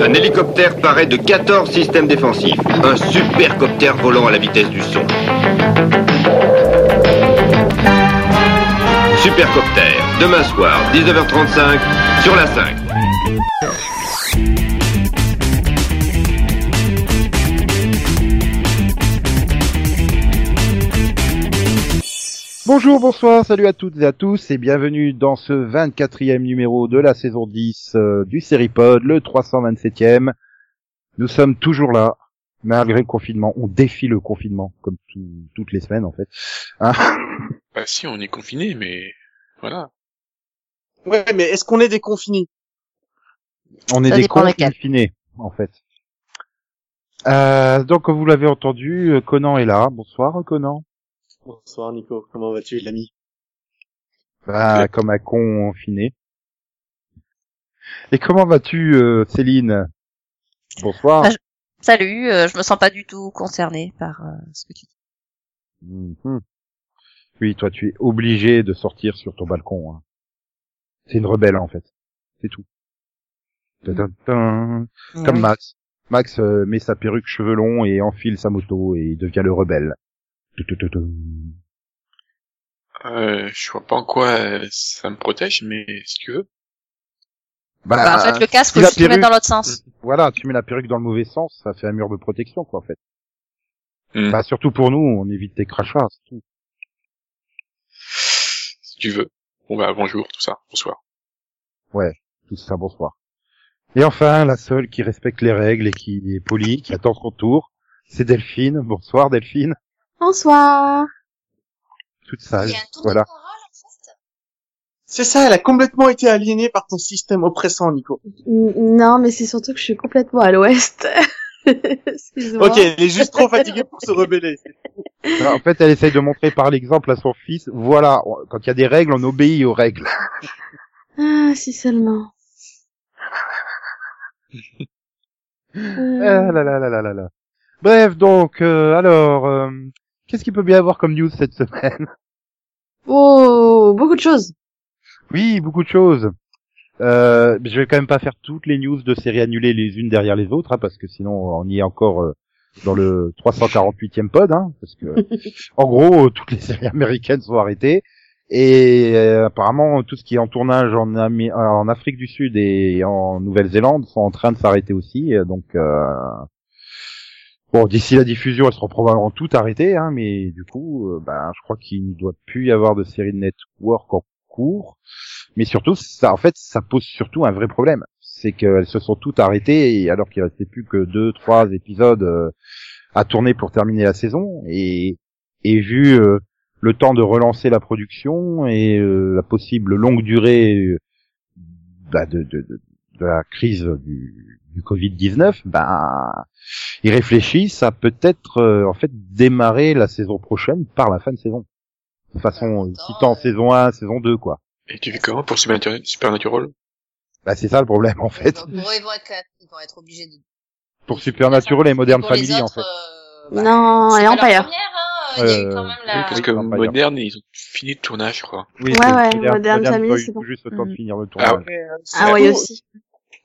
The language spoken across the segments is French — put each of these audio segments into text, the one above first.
Un hélicoptère paraît de 14 systèmes défensifs. Un supercoptère volant à la vitesse du son. Supercopter, demain soir, 19h35, sur la 5. Bonjour, bonsoir, salut à toutes et à tous et bienvenue dans ce 24e numéro de la saison 10 euh, du Seripod, le 327e. Nous sommes toujours là, malgré le confinement. On défie le confinement, comme tout- toutes les semaines en fait. Hein Bah si, on est confiné, mais voilà. Ouais, mais est-ce qu'on est déconfinés On est Ça des confinés, en fait. Euh, donc, comme vous l'avez entendu, euh, Conan est là. Bonsoir, Conan. Bonsoir Nico, comment vas-tu? L'ami Bah, comme un confiné. Et comment vas-tu, euh, Céline? Bonsoir. Ah, Salut, euh, je me sens pas du tout concernée par euh, ce que tu dis. Mhm. Oui, toi, tu es obligé de sortir sur ton balcon. hein. C'est une rebelle, en fait. C'est tout. Comme. Max. Max euh, met sa perruque cheveux longs et enfile sa moto et il devient le rebelle. Euh, je vois pas en quoi euh, ça me protège, mais si tu veux. Bah, en fait, le casque, faut juste le mettre perruque- dans l'autre sens. Voilà, tu mets la perruque dans le mauvais sens, ça fait un mur de protection, quoi, en fait. Hmm, Bah, surtout pour nous, on évite tes crachats, c'est tout. Si tu veux. Bon bah bonjour, tout ça. Bonsoir. Tout ça, bonsoir. Et enfin, la seule qui respecte les règles et qui est polie, qui attend son tour, c'est Delphine. Bonsoir, Delphine. Bonsoir. Toute sage. Voilà. C'est ça, elle a complètement été aliénée par ton système oppressant Nico. Non, mais c'est surtout que je suis complètement à l'ouest. Excuse-moi. Ok, elle est juste trop fatiguée pour se rebeller. Alors, en fait, elle essaye de montrer par l'exemple à son fils, voilà, quand il y a des règles, on obéit aux règles. Ah, si seulement. Ah Euh, là là là là là là. Bref, donc, euh, alors, euh, qu'est-ce qu'il peut bien avoir comme news cette semaine Oh, beaucoup de choses. Oui, beaucoup de choses. Euh, je vais quand même pas faire toutes les news de séries annulées les unes derrière les autres, hein, parce que sinon on y est encore euh, dans le 348e pod, hein, parce que en gros toutes les séries américaines sont arrêtées et euh, apparemment tout ce qui est en tournage en, Ami- en Afrique du Sud et en Nouvelle-Zélande sont en train de s'arrêter aussi, euh, donc euh, bon d'ici la diffusion elles seront probablement toutes arrêtées, hein, mais du coup ben je crois qu'il ne doit plus y avoir de séries de network en cours. Mais surtout, ça, en fait, ça pose surtout un vrai problème. C'est qu'elles se sont toutes arrêtées, alors qu'il restait plus que deux, trois épisodes euh, à tourner pour terminer la saison. Et, et vu euh, le temps de relancer la production et la possible longue durée bah, de la crise du, du Covid-19, bah, ils réfléchissent à peut-être euh, en fait démarrer la saison prochaine par la fin de saison. De façon, euh, citant saison 1, saison 2, quoi. Et tu fais comment pour Supernatural, Bah c'est ça le problème en fait. Bon, ils vont être, ils vont être obligés de. Pour Supernatural et Modern Pour les Family en fait. euh, bah, Non, c'est et Empire. hein. Euh, quand même Oui, parce que. Moderne, ils ont fini le tournage, je crois. Oui, Ouais, ouais, Modern- Modern Modern Family, c'est bon. juste le temps de Mhm. finir le Ah tournage. Ah ouais, aussi.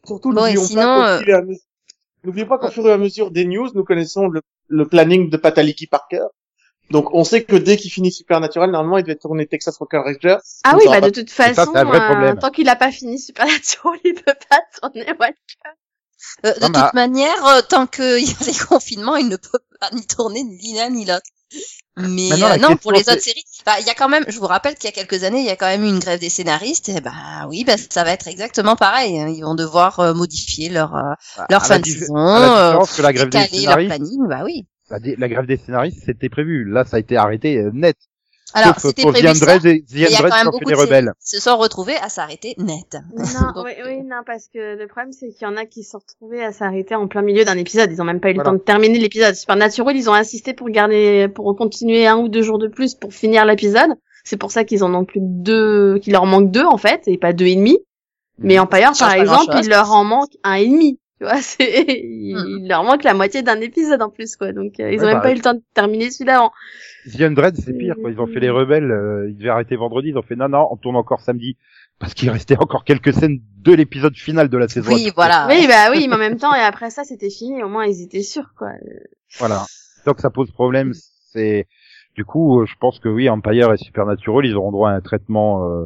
Surtout, Bon, et n'oublions pas euh, qu'au fur et à mesure- N'oubliez pas qu'au fur et à mesure des news, nous connaissons le, le planning de Pataliki Parker. Donc, on sait que dès qu'il finit Supernatural, normalement, il devait tourner Texas Rocker Rangers. Ah oui, bah de toute façon, c'est un vrai euh, tant qu'il a pas fini Supernatural, il peut pas tourner Walker. Euh, de Non, toute manière, euh, tant qu'il y a des confinements, il ne peut pas ni tourner ni l'un ni l'autre. Mais Maintenant, euh, non, pour les autres séries, bah il y a quand même. Je vous rappelle qu'il y a quelques années, il y a quand même eu une grève des scénaristes. Et bah oui, bah ça va être exactement pareil. hein. Ils vont devoir euh, modifier leur euh, leur À fin de saison, que la grève des décaler leur scénaristes, planning. Bah oui. la, grève des scénaristes c'était prévu. Là, ça a été arrêté net. Alors c'était pour prévu The ça. Et Il y a quand même beaucoup de rebelles. se sont retrouvés à s'arrêter net. Non, Donc, oui, oui, non, parce que le problème, c'est qu'il y en a qui se sont retrouvés à s'arrêter en plein milieu d'un épisode. Ils ont même pas eu le temps de terminer l'épisode. Supernatural, ils ont insisté pour garder, pour continuer un ou deux jours de plus pour finir l'épisode. C'est pour ça qu'ils en ont plus deux, qu'il leur manque deux, en fait, et pas deux et demi. Mais Empire, Ça par exemple, il leur en manque un et demi. Tu vois, c'est, il, Mhm. il leur manque la moitié d'un épisode en plus, quoi. Donc, euh, ils Ouais, ont même bah, pas eu le temps de terminer celui d'avant. The Undread, c'est pire, quoi. Ils ont fait les rebelles, euh, ils devaient arrêter vendredi, ils ont fait non, non, on tourne encore samedi. parce qu'il restait encore quelques scènes de l'épisode final de la saison. Oui, voilà. Oui, bah oui, mais en même temps, et après ça, c'était fini. Au moins, ils étaient sûrs, quoi. Voilà. Donc ça pose problème. C'est du coup, euh, je pense que oui, Empire et Supernatural, ils auront droit à un traitement, euh,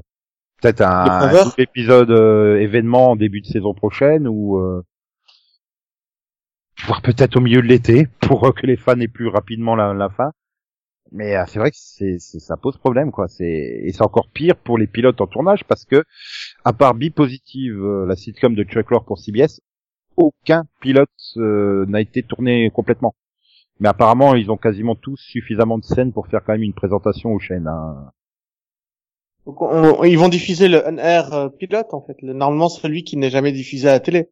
peut-être un, un épisode euh, événement en début de saison prochaine ou euh, voire peut-être au milieu de l'été pour euh, que les fans aient plus rapidement la, la fin. Mais euh, c'est vrai que c'est, ça pose problème quoi. C'est et c'est encore pire pour les pilotes en tournage parce que à part Be Positive, euh, la sitcom de Chuck Lorre pour CBS, aucun pilote euh, n'a été tourné complètement. Mais apparemment, ils ont quasiment tous suffisamment de scènes pour faire quand même une présentation aux chaînes. hein. Donc, on- ils vont diffuser le NR euh, pilote, en fait. Le, normalement, celui qui n'est jamais diffusé à la télé.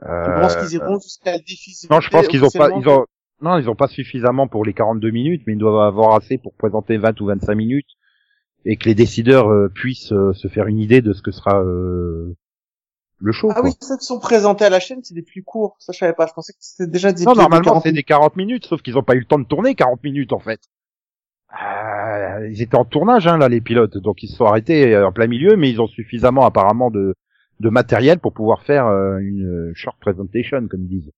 Tu Euh, penses qu'ils iront jusqu'à le diffuser non, je pense qu'ils ont pas, ils ont, non, ils ont pas suffisamment pour les 42 minutes, mais ils doivent avoir assez pour présenter 20 ou 25 minutes et que les décideurs euh, puissent euh, se faire une idée de ce que sera euh, le show. Ah quoi. oui, ceux qui sont présentés à la chaîne, c'est des plus courts. Ça, je savais pas. Je pensais que c'était déjà des Non, normalement 40 c'est des 40 minutes, sauf qu'ils ont pas eu le temps de tourner 40 minutes en fait. Euh, ils étaient en tournage hein, là les pilotes, donc ils se sont arrêtés en plein milieu, mais ils ont suffisamment apparemment de, de matériel pour pouvoir faire euh, une short presentation comme ils disent,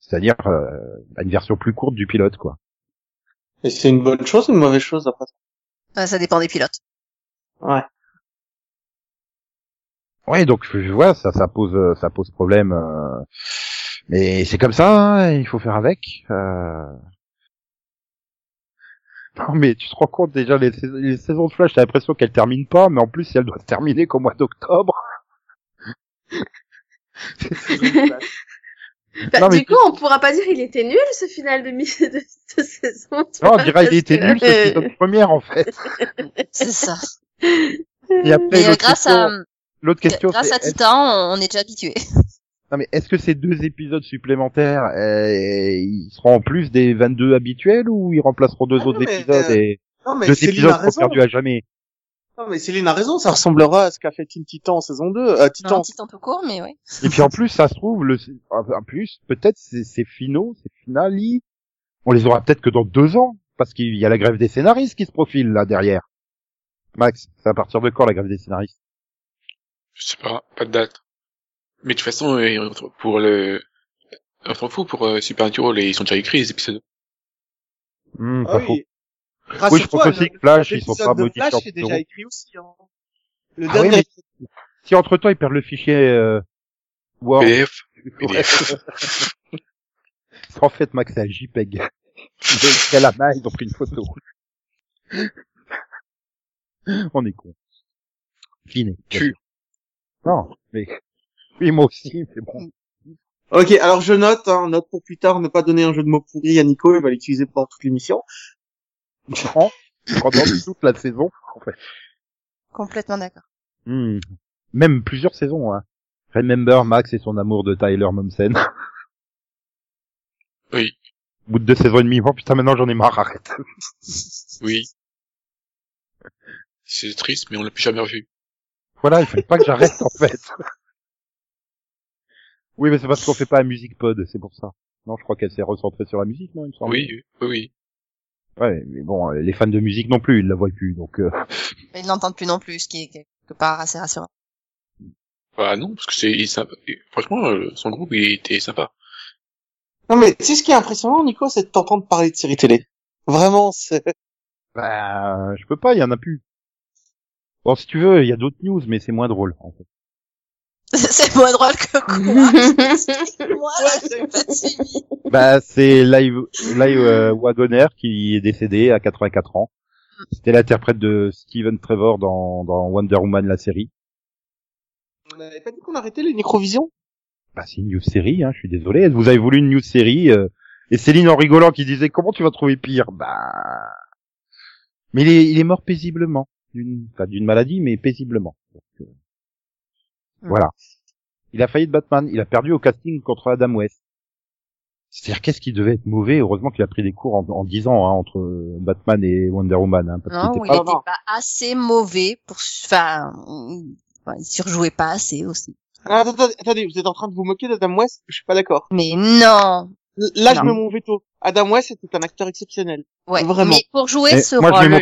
c'est-à-dire euh, une version plus courte du pilote quoi. Et c'est une bonne chose ou une mauvaise chose, après Ouais, ça dépend des pilotes. Ouais. Ouais, donc je vois ça, ça pose, euh, ça pose problème. euh, mais c'est comme ça, hein, il faut faire avec. euh. Non, mais tu te rends compte déjà les, sais- les saisons de Flash, t'as l'impression qu'elles terminent pas, mais en plus si elles doivent terminer qu'au mois d'octobre. Bah, Non, mais du coup, on pourra pas dire il était nul ce final de, mi- de, de saison. Non, on vois, dirait il était que- nul ce saison première en fait. C'est ça. Et après, Mais euh, grâce question, à, l'autre question, grâce à Titan, on est déjà habitué. non, mais est-ce que ces deux épisodes supplémentaires, euh, ils seront en plus des 22 habituels ou ils remplaceront deux Ah autres non, mais, épisodes euh, et Non, mais deux épisodes a seront perdus à jamais? Non, mais Céline a raison. Ça ressemblera à ce qu'a fait Teen Titan en saison 2. Euh, Titan. Non, Titan tout court, mais ouais. Et puis en plus, ça se trouve, le, en plus, peut-être c'est c'est finaux, c'est finale, on les aura peut-être que dans deux ans, parce qu'il y a la grève des scénaristes qui se profile là derrière. Max, c'est à partir de quand la grève des scénaristes? Je sais pas, pas de date. Mais de toute façon, euh, pour le, on s'en fout pour euh, Supernatural, et ils sont déjà écrits les épisodes. Ah pas faux. oui. Oui, je pense aussi que Flash, ils sont pas modifiés Flash est déjà écrit aussi. Hein. Le Ah dernier. oui, Si entre temps ils perdent le fichier euh, Word, PDF, PDF. en fait Max c'est un JPEG. Ils la main, ils ont pris une photo. On est con. Fini. Tu. Non, mais oui moi aussi, mais bon. Ok, alors je note, hein, note pour plus tard, ne pas donner un jeu de mots pourri à Nico, il va l'utiliser pendant toute l'émission. Non, pendant toute la saison, en fait. Complètement d'accord. Hmm. Même plusieurs saisons, hein. Remember Max et son amour de Tyler Momsen. Oui, Au bout de deux saisons et demie, oh putain maintenant j'en ai marre, arrête. oui. C'est triste, mais on l'a plus jamais revu. Voilà, il fallait pas que j'arrête en fait. Oui, mais c'est parce qu'on fait pas un musique pod, c'est pour ça. Non, je crois qu'elle s'est recentrée sur la musique, non, il me semble. Oui, oui, oui. Ouais, mais bon, euh, les fans de musique non plus, ils la voient plus, donc. Euh... Ils n'entendent plus non plus, ce qui est quelque part assez rassurant. Bah non, parce que c'est Franchement, euh, son groupe, il était sympa. Non mais tu sais ce qui est impressionnant, Nico, c'est de t'entendre parler de séries télé. Vraiment, c'est... Bah, je peux pas, il y en a plus. Bon, si tu veux, il y a d'autres news, mais c'est moins drôle, en fait. c'est moins drôle que quoi? Moi, là, j'ai pas suivi. bah, c'est Live, Live euh, Wagoner qui est décédé à 84 ans. C'était l'interprète de Steven Trevor dans, dans Wonder Woman, la série. On n'avait pas dit qu'on arrêtait les microvisions Bah, c'est une news série, hein, je suis désolé. Vous avez voulu une news série, euh, et Céline en rigolant qui disait comment tu vas trouver pire? Bah, mais il est, il est mort paisiblement, d'une, enfin, d'une maladie, mais paisiblement. Euh, Hmm. Voilà. Il a failli de Batman. Il a perdu au casting contre Adam West. C'est-à-dire qu'est-ce qui devait être mauvais? Heureusement qu'il a pris des cours en, en 10 ans hein, entre Batman et Wonder Woman. Hein, parce Non, il pas- était non. pas assez mauvais pour, enfin, il enfin, il surjouait pas assez aussi. ah, attendez, attendez, vous êtes en train de vous moquer d'Adam West? Je suis pas d'accord. Mais non. Là, je Non. mets mon veto. Adam West était un acteur exceptionnel. Ouais. Vraiment. Mais pour jouer Mais ce rôle-là,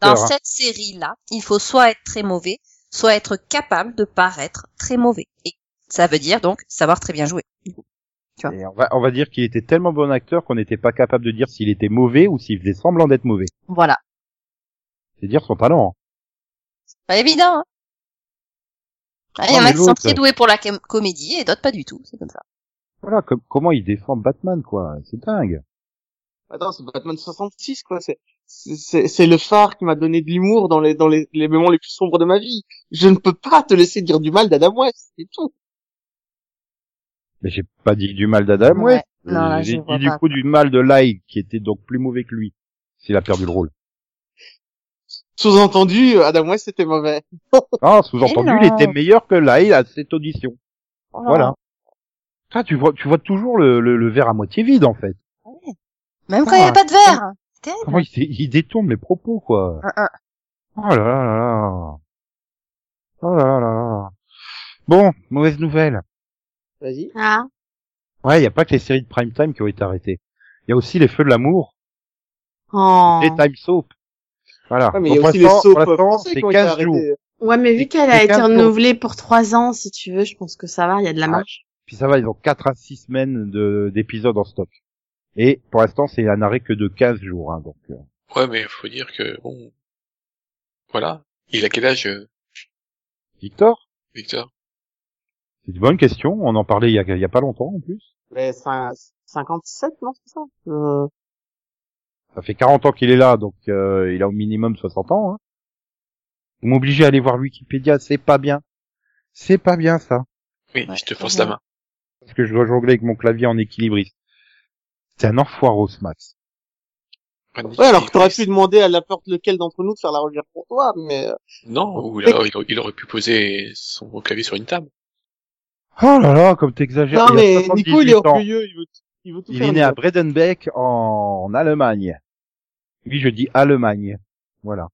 dans hein. cette série-là, il faut soit être très mauvais, soit être capable de paraître très mauvais. Et ça veut dire donc savoir très bien jouer. vois. Et on va, on va dire qu'il était tellement bon acteur qu'on n'était pas capable de dire s'il était mauvais ou s'il faisait semblant d'être mauvais. Voilà. C'est dire son talent. hein. Pas évident. Hein Ah, Il y en a qui sont très doués pour la com- comédie et d'autres pas du tout. C'est comme ça. Voilà, com- comment il défend Batman, quoi. C'est dingue. Attends, c'est Batman 66, quoi. C'est, c'est- c'est, c'est le phare qui m'a donné de l'humour dans les, dans les, les moments les plus sombres de ma vie. Je ne peux pas te laisser dire du mal d'Adam West, c'est tout. Mais j'ai pas dit du mal d'Adam Ouais. West. Non, là, j'ai dit du pas. coup du mal de Lai, qui était donc plus mauvais que lui. S'il a perdu le rôle. Sous-entendu, Adam West était mauvais. Ah, sous-entendu, il était meilleur que Lai à cette audition. Voilà. Ah, tu vois, tu vois toujours le, le, le verre à moitié vide, en fait. Même quand il n'y Ah. a pas de verre. Comment il, il détourne mes propos, quoi. Un, un. Oh là là là là. Oh là là là là. Bon, mauvaise nouvelle. Vas-y. Ah. Ouais, il y a pas que les séries de prime time qui ont été arrêtées. Il y a aussi les Feux de l'amour, Oh. les Time Soap. Voilà. Ouais, mais il y a aussi pour les soaps français c'est qui ont été 15 jours. arrêtés. Ouais, mais vu qu'elle a été 15 jours. renouvelée pour trois ans, si tu veux, je pense que ça va, il y a de la Ouais. marge. Puis ça va, ils ont 4 à 6 semaines de, d'épisodes en stock. Et pour l'instant, c'est un arrêt que de 15 jours. Hein, donc, euh, Ouais, mais faut dire que, bon, voilà. Il a quel âge, euh, Victor, Victor c'est une bonne question. On en parlait il y a, il y a pas longtemps en plus. Mais cin- 57, non, c'est ça? Euh, Ça fait 40 ans qu'il est là, donc euh, il a au minimum 60 ans. Hein. Vous m'obligez à aller voir Wikipédia, c'est pas bien. C'est pas bien ça. Oui, Ouais, je te force la main. Parce que je dois jongler avec mon clavier en équilibriste. C'est un enfoiros, Max. Ouais, alors que t'aurais pu demander à n'importe lequel d'entre nous de faire la recherche pour toi, mais euh, Non, ou alors il, aurait- il aurait pu poser son clavier sur une table. Oh là là, comme t'exagères. non il a mais 78 Nico il est orgueilleux, il veut, il veut tout Il faire. est né à. Bredenbeck en, en Allemagne. Oui, je dis Allemagne. Voilà.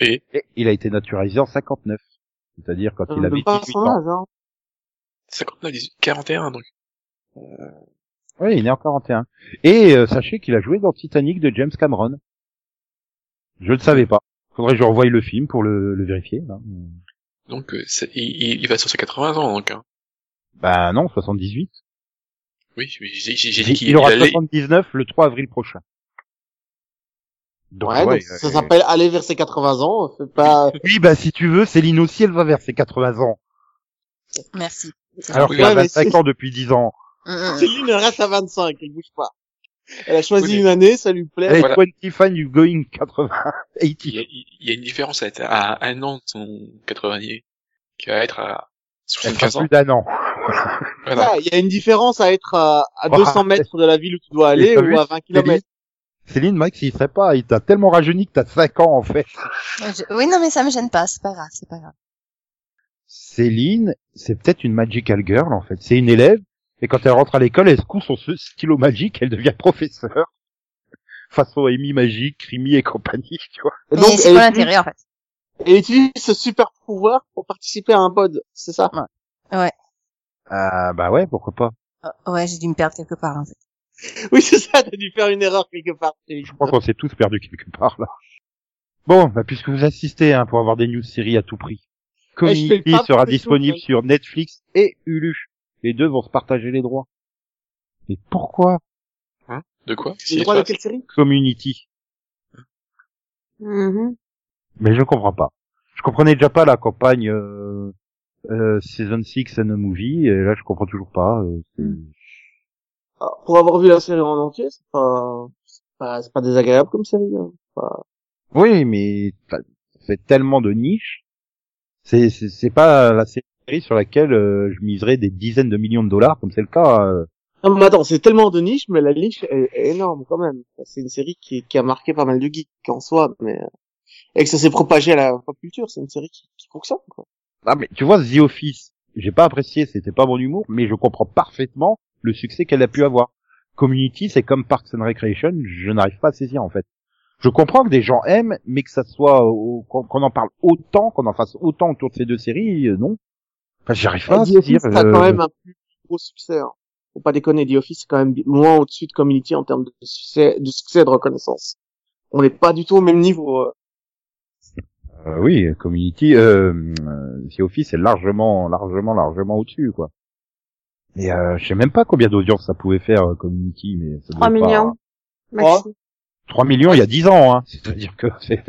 Et? Et il a été naturalisé en 59. C'est-à-dire quand Ça il avait donne pas 18 son ans. âge, hein. 59, 18, 41, donc. Oui, il est né en 41. Et euh, sachez qu'il a joué dans Titanic de James Cameron. Je ne savais pas. Faudrait que je revoie le film pour le, le vérifier. là. Donc, euh, il, il- va sur ses 80 ans, donc. Hein. Ben non, 78. Oui, j'ai j'ai- j'ai dit Il, qu'il il aura allait... 79 le 3 avril prochain. Donc, Ouais, ouais, donc ça euh, s'appelle aller vers ses 80 ans, c'est pas, Oui, bah si tu veux, Céline aussi, elle va vers ses 80 ans. Merci. Alors Oui, qu'elle a ouais, mais 25 c'est- ans depuis 10 ans. Céline elle reste à 25, elle bouge pas. Elle a choisi Oui, mais- une année, ça lui plaît. Elle est Voilà. 25 you going 80, 80. Il y, a, il y a une différence à être à un an de son 80e, qui va être à Elle fera 75 ans. plus d'un an. Voilà. Ah, Il y a une différence à être à, à Bah, 200 mètres de la ville où tu dois aller ou à 20 km. Céline, Max, il serait pas, il t'a tellement rajeuni que t'as 5 ans, en fait. Je- Oui, non, mais ça me gêne pas. C'est pas grave. C'est pas grave. Céline, c'est peut-être une magical girl, en fait. C'est une élève, et quand elle rentre à l'école, elle secoue son ce stylo magique, elle devient professeure. Façon Amy Magique, Crimi et compagnie, tu vois. Et donc, c'est quoi utilise, l'intérêt en fait elle utilise ce super pouvoir pour participer à un pod, c'est ça? Ah, bah ouais, pourquoi pas. Oh, Ouais, j'ai dû me perdre quelque part en fait. Oui, c'est ça, t'as dû faire une erreur quelque part. Je crois qu'on s'est tous perdus quelque part, là. Bon, bah, puisque vous assistez, hein, pour avoir des news séries à tout prix. Eh, Community sera disponible tout, sur Netflix et Hulu. Les deux vont se partager les droits. Mais pourquoi De quoi Le droit de quelle série Community Mhm. Mais je comprends pas. Je comprenais déjà pas la campagne euh, euh, Season 6 and a Movie, et là je comprends toujours pas. euh, c'est- Ah, Pour avoir vu la série en entier, c'est pas, c'est pas, pas désagréable comme série. Hein. Pas- Oui, mais ça ça fait tellement de niches. C'est c'est c'est pas la série sur laquelle euh, je miserais des dizaines de millions de dollars, comme c'est le cas. euh. Non, mais attends, c'est tellement de niche, mais la niche est, énorme quand même. C'est une série qui, qui a marqué pas mal de geeks en soi, mais euh, et que ça s'est propagé à la pop culture, c'est une série qui, qui fonctionne. Quoi. Ah mais tu vois The Office, j'ai pas apprécié, c'était pas mon humour, mais je comprends parfaitement le succès qu'elle a pu avoir. Community, c'est comme Parks and Recreation, je n'arrive pas à saisir en fait. Je comprends que des gens aiment, mais que ça soit qu'on en parle autant, qu'on en fasse autant autour de ces deux séries, non. Enfin, j'arrive pas à The saisir. Office a euh, quand même un plus gros succès. Hein. Faut pas déconner, The Office c'est quand même loin au-dessus de Community en termes de succès, de succès de reconnaissance. On n'est pas du tout au même niveau. euh. Euh, oui, Community, euh, euh, The Office est largement, largement, largement au-dessus, quoi. Mais euh, je sais même pas combien d'audience ça pouvait faire euh, Community, mais ça 3 devait pas- millions. Maxi. 3 millions il y a 10 ans, hein. C'est-à-dire que c'est...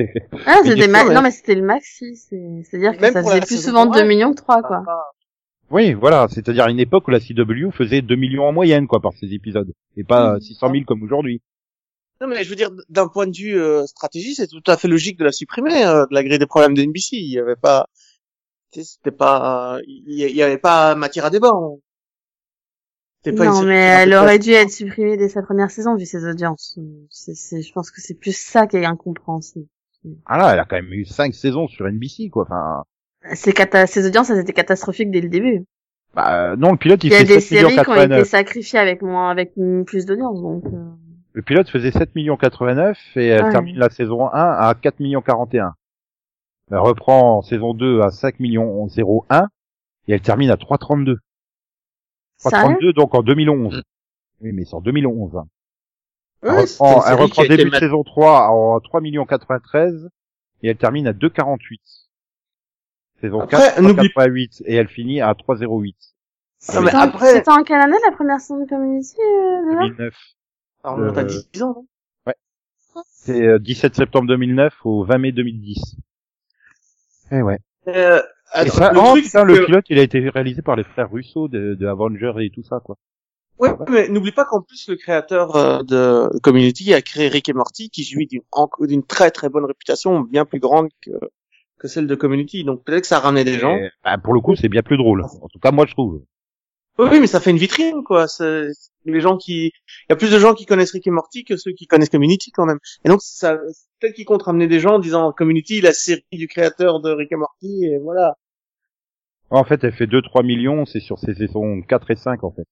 Ah, c'était ma- non, mais c'était le maxi. c'est- C'est-à-dire que ça faisait plus souvent trois, 2 millions que 3, quoi. Oui, voilà, c'est-à-dire à une époque où la CW faisait 2 millions en moyenne, quoi, par ses épisodes. Et pas Mhm. 600 000 comme aujourd'hui. Non mais je veux dire, d'un point de vue euh, stratégie, c'est tout à fait logique de la supprimer, euh, de la grille des problèmes de NBC. Il y avait pas, tu sais, c'était pas, il y, avait pas matière à débat. hein. Pas Non, mais elle aurait dû être supprimée dès sa première saison, vu ses audiences. C'est, c'est, je pense que c'est plus ça qui est incompréhensible. Ah là, elle a quand même eu 5 saisons sur NBC, quoi. Enfin, Ses, cata- ses audiences, elles étaient catastrophiques dès le début. bah, euh, non, le pilote, il, Il y a fait des 7 millions séries qui ont été 89. sacrifiées avec moins, avec plus d'audience, donc. euh, Le pilote faisait 7 millions 89 et elle Ouais. termine la saison 1 à 4 millions 41. Elle reprend en saison 2 à 5 millions 01 et elle termine à 3,32. Sérieux 3,32 donc en 2011. Oui, mais c'est en 2011. hein. Elle Ouais, reprend, elle début de saison 3 en 3 millions 93 et elle termine à 2,48. Saison Après, 4, n'oublie- 3,88 et elle finit à 3,08. Non, mais C'était en- après- C'était en quelle année la première saison de Community, euh, déjà 2009. Ça remonte à Euh, 10 ans. non? C'est euh, 17 septembre 2009 au 20 mai 2010. Eh ouais. Euh, attends, ça, le oh, truc, putain, le que- pilote, il a été réalisé par les frères Russo de, de Avengers et tout ça, quoi. Ouais, mais n'oublie pas qu'en plus le créateur euh, de Community a créé Rick et Morty, qui jouit d'une très très bonne réputation, bien plus grande que que celle de Community. Donc peut-être que ça a ramené des gens. Et, bah, pour le coup, c'est bien plus drôle. En tout cas, moi, je trouve. Oui, oui, mais ça fait une vitrine, quoi. Les gens qui, il y a plus de gens qui connaissent Rick et Morty que ceux qui connaissent Community quand même. Et donc ça, peut-être qu'ils comptent ramener des gens en disant Community, la série du créateur de Rick et Morty, et voilà. En fait, elle fait 2-3 millions, c'est sur ses saisons 4 et 5, en fait.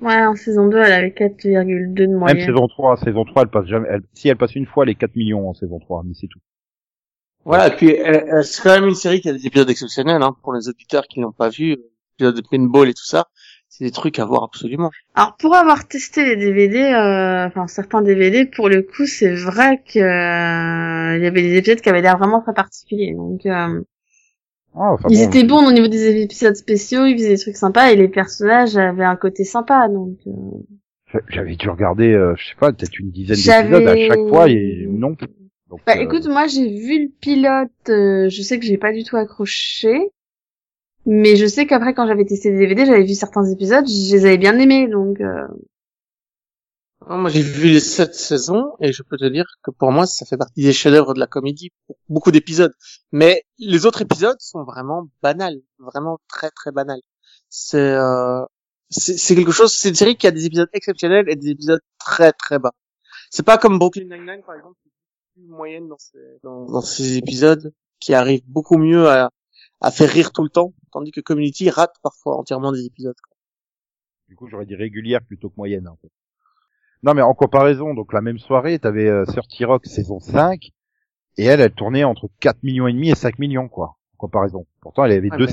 Ouais, en saison 2, elle avait 4,2 de Même moyenne. saison 3, saison 3, elle passe jamais, elle- si elle passe une fois les 4 millions en saison 3, mais c'est tout. Voilà. Et puis elle- elle- c'est quand même une série qui a des épisodes exceptionnels, hein, pour les auditeurs qui l'ont pas vu, euh, épisodes de pinball et tout ça. C'est des trucs à voir absolument. Alors pour avoir testé les DVD, euh, enfin certains DVD, pour le coup c'est vrai que euh, il y avait des épisodes qui avaient l'air vraiment très particuliers. Donc euh, enfin, ils bon, étaient bons au niveau des épisodes spéciaux, ils faisaient des trucs sympas et les personnages avaient un côté sympa. Donc euh, j'a- J'avais dû regarder, euh, je sais pas, peut-être une dizaine J'avais- d'épisodes à chaque fois, et non. Donc, bah euh, écoute, moi j'ai vu le pilote, euh, je sais que j'ai pas du tout accroché. Mais je sais qu'après, quand j'avais testé des DVD, j'avais vu certains épisodes, je les avais bien aimés, donc euh, Non, Moi, j'ai vu les sept saisons et je peux te dire que pour moi, ça fait partie des chefs-d'œuvre de la comédie pour beaucoup d'épisodes. Mais les autres épisodes sont vraiment banals, vraiment très très banals. C'est euh, c'est quelque chose. C'est une série qui a des épisodes exceptionnels et des épisodes très très bas. C'est pas comme Brooklyn Nine-Nine par exemple, qui est plus moyenne dans ses épisodes, qui arrive beaucoup mieux à faire rire tout le temps, tandis que Community rate parfois entièrement des épisodes. Du coup, j'aurais dit régulière plutôt que moyenne, en fait. Non, mais en comparaison, donc la même soirée, t'avais euh, 30 Rock saison 5, et elle, elle tournait entre 4 millions et demi et 5 millions, quoi, en comparaison. Pourtant, elle avait Ouais, deux,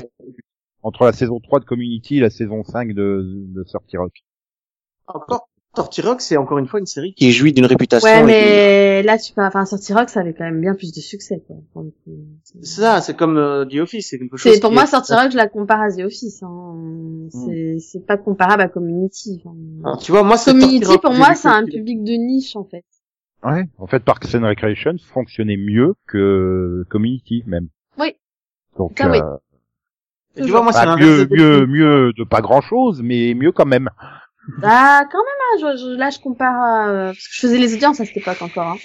entre la saison 3 de Community et la saison 5 de, de 30 Rock. Encore, Rock, c'est encore une fois une série qui jouit d'une réputation. ouais, et mais là tu peux, enfin Sorty Rock, ça avait quand même bien plus de succès. Quoi. C'est ça, c'est comme euh, The Office, c'est quelque chose. C'est pour moi est- Sorty Rock, je la compare à The Office. Hein. C'est c'est pas comparable à Community. enfin. Alors, tu vois, moi, c'est Community Rock pour moi c'est un public de niche en fait. Ouais. En fait, Parks and Recreation fonctionnait mieux que Community, même. Oui. Donc, Ça, oui. euh, Et tu vois, moi, c'est bah, mieux, de- mieux, mieux de pas grand chose, mais mieux quand même. Ah quand même, hein, je, je- là je compare, à, parce que je faisais les audiences à cette époque encore. Hein.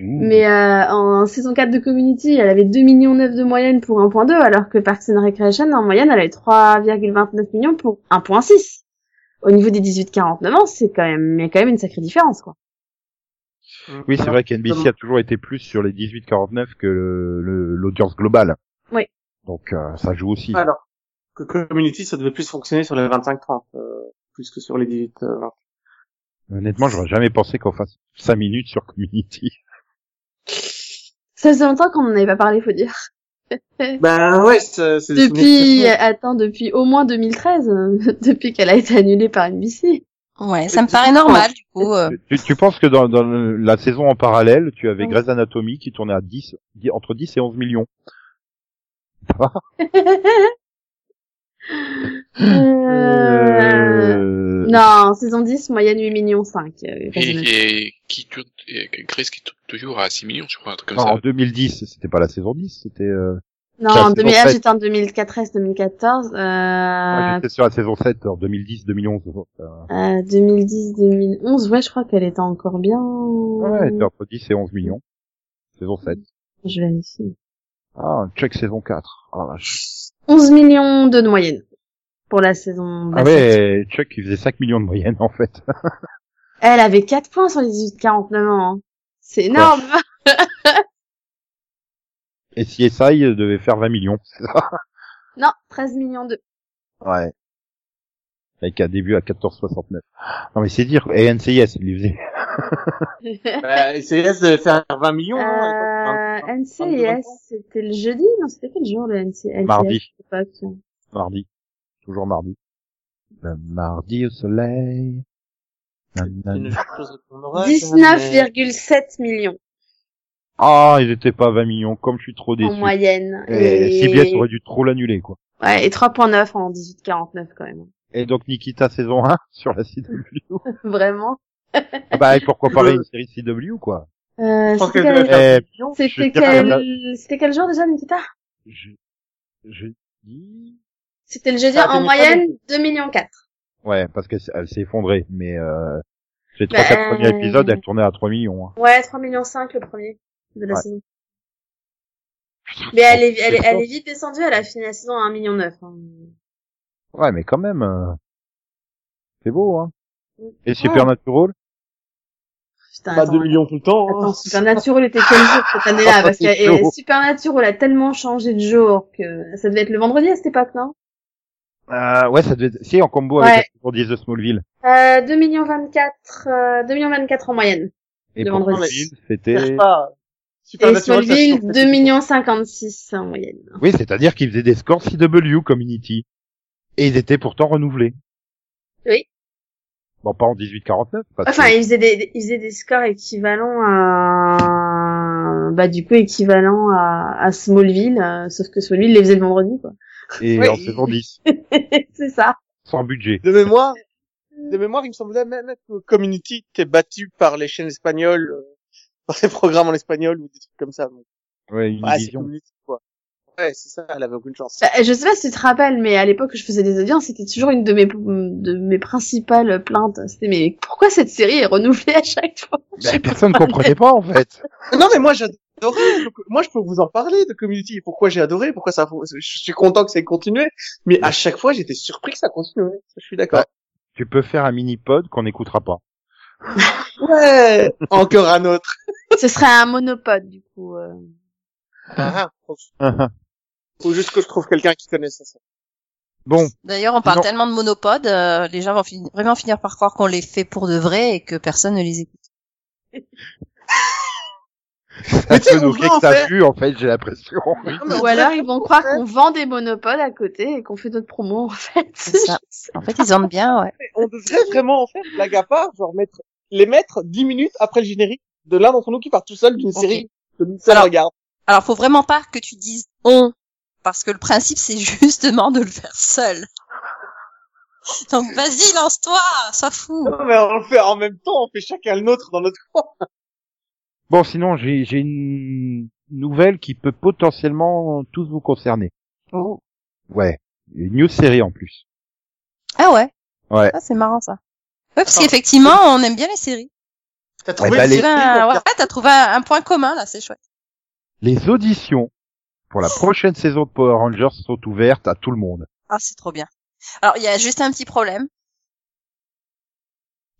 Mais euh, en saison 4 de Community, elle avait 2 millions 9 de moyenne pour 1.2, alors que Parks and Recreation, en moyenne, elle avait 3,29 millions pour 1.6. Au niveau des 18-49 ans, c'est quand même, il y a quand même une sacrée différence, quoi. Oui, c'est vrai qu'NBC a toujours été plus sur les 18-49 que le- le- l'audience globale. Oui. Donc, euh, ça joue aussi. Alors, que Community, ça devait plus fonctionner sur les 25-30, euh, plus que sur les 18 euh, 20. Honnêtement, j'aurais jamais pensé qu'on fasse 5 minutes sur Community. Ça faisait longtemps qu'on n'en avait pas parlé, faut dire. Ben ouais, c'est Depuis, souvenirs attends, depuis au moins 2013, euh, depuis qu'elle a été annulée par NBC. Ouais, ça me paraît normal, du coup. euh. Tu, tu penses que dans, la saison en parallèle, tu avais. Grey's Anatomy qui tournait à 10, di- entre 10 et 11 millions. Euh... Euh, Non, saison 10, moyenne 8 millions 5. euh, Et, et qui tourne, et Grace qui tourne toujours à 6 millions, je crois, un truc comme non, en ça. 2010, c'était pas la saison 10, c'était... Euh... Non, en saison 2000, ah, 7. j'étais en 2013, 2014. moi, Euh, J'étais sur la saison 7, en 2010, 2011. donc, euh, euh, 2010, 2011, ouais, je crois qu'elle était encore bien. Ouais, c'était entre 10 et 11 millions. Saison 7. Je vérifie. Ah, check saison 4. Ah, vache. 11 millions de moyenne pour la saison. ah ouais, Chuck, il faisait 5 millions de moyenne, en fait. Elle avait 4 points sur les 18-49 ans. hein. C'est énorme. Et CSI devait faire 20 millions, c'est ça? Non, 13 millions de. Ouais. Avec un début à 14,69. Non mais c'est dire, et NCIS, il les faisait. Bah, CIS devait faire 20 millions. hein, Euh, l'époque. NCIS, c'était le jeudi Non, c'était quel jour le NCIS Mardi. Mardi. Toujours mardi. Le mardi au soleil. C'est une Nanana. chose qu'on aurait, quand même, mais- 19,7 millions Ah, ils étaient pas 20 millions, comme je suis trop en déçu. moyenne. Et CBS aurait dû trop l'annuler, quoi. Ouais, et 3.9 en 18-49 quand même. Et donc Nikita saison 1 sur la CW. Vraiment. Ah bah, et pourquoi pas une série CW, quoi. Euh, c'était quel... Eh, faire 10 millions. je C'était que quel... C'était quel jour déjà, Nikita? Je, je dis... C'était le jeudi Ça a en moyenne 2 millions 4. Ouais, parce qu'elle s- elle s'est effondrée, mais euh, les trois quatre premiers euh, épisodes, elle tournait à 3 millions. Hein. Ouais, 3 millions 5 le premier de la Ouais. saison. Mais elle est, elle, est, elle est vite descendue, elle a fini la saison à 1 million 9. Hein. Ouais, mais quand même, euh, c'est beau, hein. Et Ouais. Supernatural Putain, Pas 2 millions tout le temps. hein. Attends, Supernatural était quel jour cette année-là Ah, Parce que chaud. Supernatural a tellement changé de jour que ça devait être le vendredi à cette époque, non euh, Ouais, ça devait être... Si, en combo Ouais. avec la saison 10 de Smallville. euh, 2 millions 24, euh, 2 millions 24 en moyenne. Et Le pour vendredi. C'était... Et Smallville, change 2 millions 56 en moyenne. Oui, c'est-à-dire qu'ils faisaient des scores CW Community. Et ils étaient pourtant renouvelés. Oui. Bon, pas en 1849. Parce Enfin, que... ils faisaient des, ils faisaient des scores équivalents à, bah, du coup, équivalent à, à Smallville, euh, sauf que Smallville les faisait le vendredi, quoi. Et Oui. en saison 10, c'est ça. sans budget. De mémoire, de mémoire, il me semblait même que Community était battu par les chaînes espagnoles, euh, par les programmes en espagnol ou des trucs comme ça. Donc, Ouais, une. Community, quoi. Ouais, c'est ça, elle avait aucune chance. Bah, je sais pas si tu te rappelles, mais à l'époque où je faisais des audiences, c'était toujours une de mes, de mes principales plaintes. C'était, mais pourquoi cette série est renouvelée à chaque fois? Ben, personne ne comprenait pas, en fait. Non, mais moi, j'adorais. moi, je peux vous en parler de Community. Pourquoi j'ai adoré, pourquoi ça, je suis content que ça ait continué. Mais à chaque fois, j'étais surpris que ça continuait. Je suis d'accord. Tu peux faire un mini-pod qu'on n'écoutera pas. Ouais. Encore un autre. Ce serait un monopode, du coup. euh. Ah, Faut juste que je trouve quelqu'un qui connaisse ça. bon, D'ailleurs, on parle Non. tellement de monopodes, euh, les gens vont fin- vraiment finir par croire qu'on les fait pour de vrai et que personne ne les écoute. ça va en que ça faire. vu, en fait, j'ai l'impression. Ou alors ils vont croire qu'on vend des monopodes à côté et qu'on fait notre promo, en fait. C'est ça. En fait, ils vendent bien, ouais. On devrait vraiment en faire, blague à part, genre mettre, les mettre 10 minutes après le générique de l'un d'entre nous qui part tout seul d'une série que nous seul Alors- regarde. Alors, faut vraiment pas que tu dises on, parce que le principe, c'est justement de le faire seul. Donc, vas-y, lance-toi, sois fou. Non, mais on le fait en même temps, on fait chacun le nôtre dans notre coin. Bon, sinon, j'ai j'ai une nouvelle qui peut potentiellement tous vous concerner. Oh. Ouais, une news série en plus. Ah ouais? Ouais. Ah, c'est marrant ça. Ouais, parce qu'effectivement, on aime bien les séries. T'as Ouais, trouvé bah, une les- ouais, trouvé un point commun là, c'est chouette. Les auditions pour la prochaine saison de Power Rangers sont ouvertes à tout le monde. Ah, c'est trop bien. Alors, il y a juste un petit problème.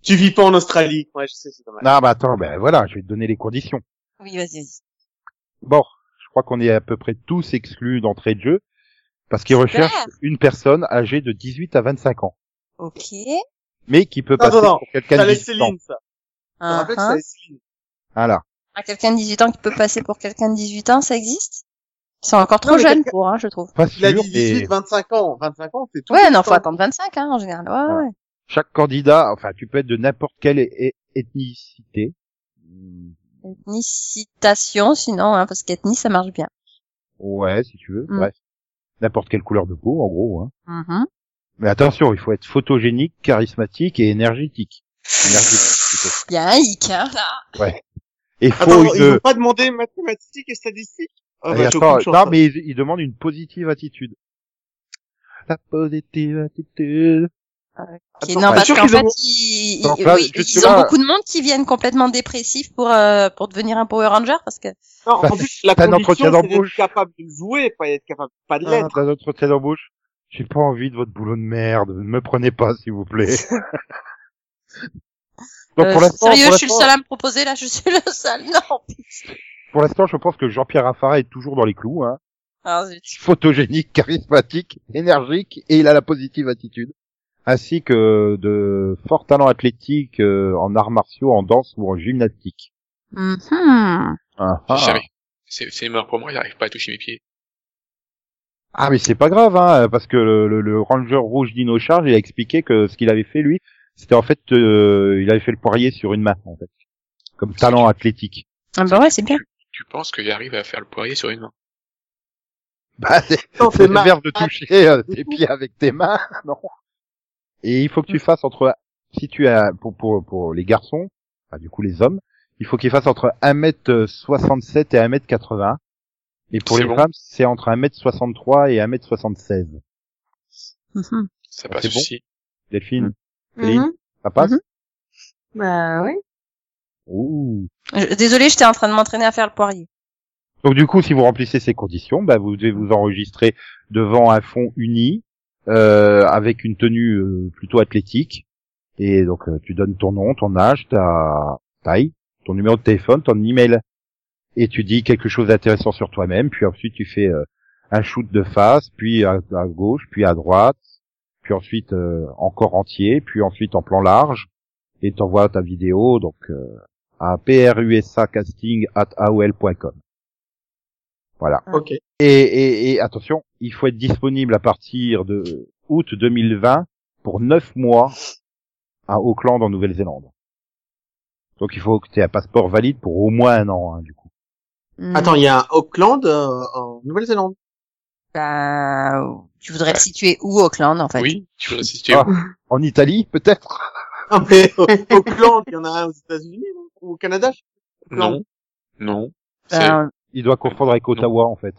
Tu vis pas en Australie. Ouais, je sais, c'est dommage. Ah bah attends, ben voilà, je vais te donner les conditions. Oui, vas-y, vas-y. Bon, je crois qu'on est à peu près tous exclus d'entrée de jeu parce qu'ils recherchent une personne âgée de 18 à 25 ans, Ok. mais qui peut Non, passer non, non. pour quelqu'un de avec 18 ans. Céline, ça. Uh rappelle que c'est avec Céline. Voilà. Ah, quelqu'un de 18 ans qui peut passer pour quelqu'un de 18 ans, ça existe? Ils sont encore trop Non, quelqu'un- pour, hein, je trouve. Pas Il a sûr, dit 18, mais 25 ans. 25 ans, c'est tout. Ouais, non, temps. faut attendre 25, hein, en général. Ouais, ouais. chaque candidat, enfin, tu peux être de n'importe quelle é- ethnicité. Hmm, Ethnie citation, sinon, hein, parce qu'ethnie, ça marche bien. Ouais, si tu veux. Mm. Bref. n'importe quelle couleur de peau, en gros. Hein. Mhm. Mais attention, il faut être photogénique, charismatique et énergétique. Énergétique, plutôt. Il y a un hic, hein, là. Et faut Attends, une... ils ont pas demandé mathématiques et statistiques? Ah, bah, attends, non, hein. mais il, il demande une positive attitude. La positive attitude. Ok, Attends, non, parce qu'en qu'ils fait, ont- ils, ils- là, oui, ils là- ont beaucoup de monde qui viennent complètement dépressifs pour euh, pour devenir un Power Ranger parce que Non, Bah, en plus, la t'as un condition, entretien c'est d'être d'embauche. capable de jouer, pas être capable, pas de Ah, l'être. dans notre tête d'embauche. J'ai pas envie de votre boulot de merde. Ne me prenez pas, s'il vous plaît. Donc euh, pour l'instant, sérieux, pour je suis le seul à me proposer là, je suis le seul. Non. Pour l'instant, je pense que Jean-Pierre Raffarin est toujours dans les clous. Hein. Zut. Photogénique, charismatique, énergique, et il a la positive attitude. Ainsi que de forts talents athlétiques euh, en arts martiaux, en danse ou en gymnastique. Ah, ah. J'y arrive. C'est, c'est mort pour moi, j'arrive pas à toucher mes pieds. Ah, mais c'est pas grave, hein, parce que le, le- le ranger rouge Dino Charge, il a expliqué que ce qu'il avait fait lui, c'était en fait, euh, il avait fait le poirier sur une main, en fait, comme talent athlétique. Ah bah ouais, c'est bien. Tu penses que j'arrive à faire le poirier sur une main? Bah, c'est le ma- verbe de toucher euh, tes pieds avec tes mains, non. Et il faut que tu fasses entre, si tu as, pour, pour, pour les garçons, enfin, du coup les hommes, il faut qu'ils fassent entre 1m67 et 1m80. Et pour les bon. femmes, c'est entre 1m63 et 1m76. Mhm. Ça Ah, passe c'est bon aussi. Delphine, Céline, Mhm. ça passe? Mhm. Bah oui. Ouh. Désolée, j'étais en train de m'entraîner à faire le poirier. Donc du coup, si vous remplissez ces conditions, bah, vous devez vous enregistrer devant un fond uni euh, avec une tenue euh, plutôt athlétique. Et donc euh, tu donnes ton nom, ton âge, ta taille, ton numéro de téléphone, ton email. Et tu dis quelque chose d'intéressant sur toi-même. Puis ensuite tu fais euh, un shoot de face, puis à, à gauche, puis à droite, puis ensuite euh, encore entier, puis ensuite en plan large. Et t'envoies ta vidéo donc euh, à prusacasting@aol.com. Voilà. Ok. Et, et, et attention, il faut être disponible à partir de août 2020 pour neuf mois à Auckland en Nouvelle-Zélande. Donc il faut que tu aies un passeport valide pour au moins un an, hein, du coup. Mhm. Attends, il y a un Auckland euh, en Nouvelle-Zélande. Bah, tu voudrais le situer où, Auckland, en fait? Oui, tu veux assister Ah. En Italie, peut-être? Ah, mais au- Auckland, il y en a un aux États-Unis au Canada. Non. Non. C'est, Ben, Il doit confondre avec Ottawa, en fait.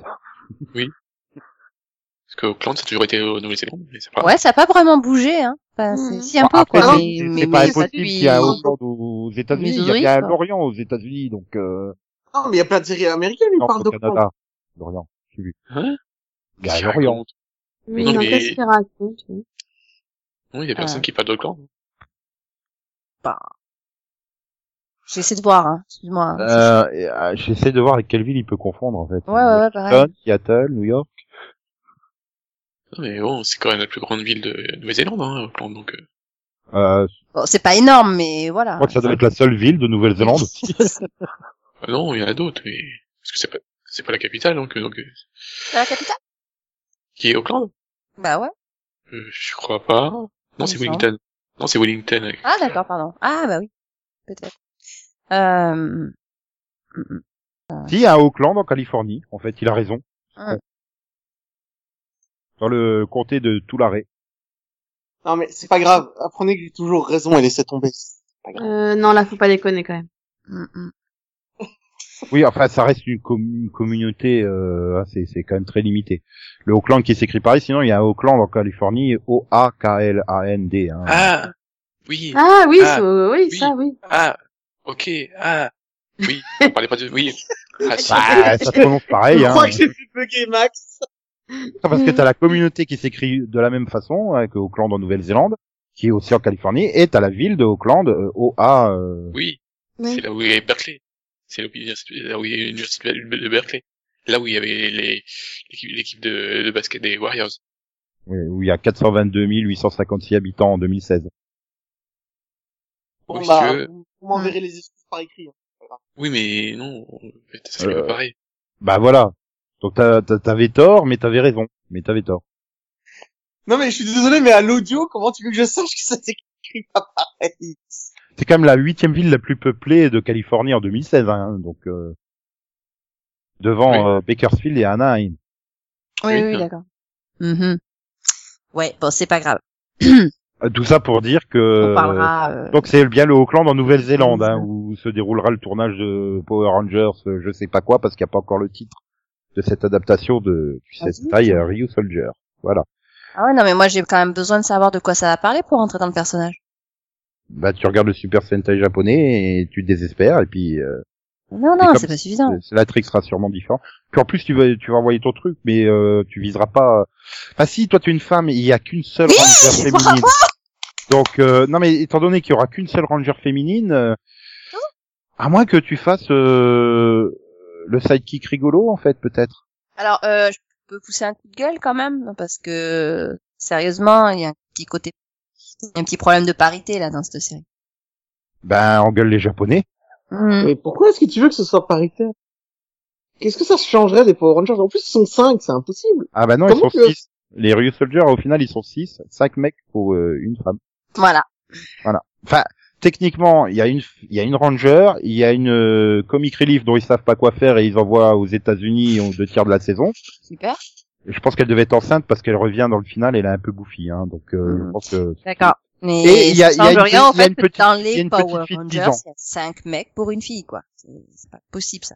parce que Auckland, ça a toujours été au Nouvelle-Zélande, mais c'est pas. Ouais, ça a pas vraiment bougé, hein. Enfin, c'est Mhm. si un Bon, peu, après, quoi. c'est- Mais, c'est mais, c'est mais pas impossible qu'il y a Auckland aux États-Unis. Il y a quoi. Lorient aux États-Unis, donc euh, Non, mais il y a plein de séries américaines, ils non, parlent au d'Auckland. Canada. Lorient, j'ai vu. Hein? Il y a Qui Lorient. Mais Non, non, mais- qu'est-ce qu'il raconte Non, il y a personne Ah. qui parle d'Auckland. J'essaie de voir, hein. Excuse-moi. hein. Euh, euh, J'essaie de voir avec quelle ville il peut confondre, en fait. Ouais, ouais, ouais, pareil. Seattle, New York. Non, mais bon, c'est quand même la plus grande ville de Nouvelle-Zélande, hein, Auckland, donc, euh, Euh, Bon, c'est pas énorme, mais je voilà. crois que ça doit être la seule ville de Nouvelle-Zélande aussi. ah non, il y en a d'autres, mais, parce que c'est pas, c'est pas la capitale, donc, euh, donc, euh, C'est la capitale? qui est Auckland? Bah ouais. Euh, je crois pas. Non, c'est Wellington. Non, c'est Wellington. Ah, d'accord, pardon. Ah, bah oui. Peut-être. Euh... si, à Auckland, en Californie, en fait, il a raison. Hum. Dans le comté de Tulare. Non, mais c'est pas grave. Apprenez que j'ai toujours raison et laissez tomber. C'est pas grave. euh, Non, là, faut pas déconner quand même. Mm, mm. Oui, enfin, ça reste une, com- une communauté, euh, ah, c'est c'est quand même très limité. Le Auckland qui s'écrit pareil, sinon il y a un Auckland en Californie, O-A-K-L-A-N-D. Hein. Ah! Oui! Ah oui, Ah, c'est- oui, oui. ça, oui. Ah! Ok! Ah! Oui! On parlait pas de, oui! Ah, si. Bah, ça se prononce pareil, je hein. crois que j'ai fait bugger Max. Ah, Parce que t'as la communauté qui s'écrit de la même façon hein, que Auckland en Nouvelle-Zélande, qui est aussi en Californie, et t'as la ville de Auckland, euh, O-A... euh, Oui! C'est là où il y avait Berkeley. C'est là où il y a a l'université de Berkeley. Là où il y avait l'équipe, de, de basket des Warriors. oui, où il y a 422 856 habitants en 2016. Bon, bah, veux. Vous m'enverrez les excuses par écrit. hein. Oui, mais non, fait Euh. pas pareil. Bah voilà. Donc t'as- t'as- t'avais tort, mais t'avais raison. Mais t'avais tort. Non, mais je suis désolé, mais à l'audio, comment tu veux que je sache que ça s'écrit pas pareil? C'est quand même la huitième ville la plus peuplée de Californie en 2016, hein, donc euh, devant Oui. euh, Bakersfield et Anaheim. Oui, Oui, oui, d'accord. Mhm. Ouais, bon, c'est pas grave. Euh, Tout ça pour dire que On parlera. euh, donc c'est bien le Auckland en Nouvelle-Zélande hein, où se déroulera le tournage de Power Rangers, euh, je sais pas quoi parce qu'il n'y a pas encore le titre de cette adaptation de tu sais, Ah, taille euh, Ryu Soldier. Voilà. Ah ouais, non, mais moi j'ai quand même besoin de savoir de quoi ça va parler pour rentrer dans le personnage. Bah tu regardes le Super Sentai japonais et tu désespères et puis euh, Non, non, c'est pas suffisant. la trick sera sûrement différent. Puis en plus tu vas tu vas envoyer ton truc mais euh, tu viseras pas. Enfin si toi tu es une femme il y a qu'une seule ranger féminine. Donc euh, non mais étant donné qu'il y aura qu'une seule ranger féminine, euh, à moins que tu fasses euh, le sidekick rigolo en fait peut-être. Alors, euh, je peux pousser un coup de gueule quand même, parce que sérieusement, il y a un petit côté, il y a un petit problème de parité là dans cette série. Ben engueule les japonais. Mhm. Mais pourquoi est-ce que tu veux que ce soit paritaire Qu'est-ce que ça changerait des Power Rangers? En plus, ils sont 5, c'est impossible. Ah bah non Comment ils sont que- six. Les Ryu Soldier au final ils sont six, cinq mecs pour euh, une femme. Voilà. Enfin, techniquement, il y a une, il y a une ranger, il y a une euh, comic relief dont ils savent pas quoi faire et ils envoient aux États-Unis aux deux tiers de la saison. Super. Et je pense qu'elle devait être enceinte parce qu'elle revient dans le final, elle est un peu bouffie, hein. Donc, euh, je pense que. D'accord. Mais Et il y a- il y a une rien au petite- il y a fait une petite- dans a les Power fille de 10 Rangers, ans. il y a cinq mecs pour une fille, quoi. C'est pas possible, ça.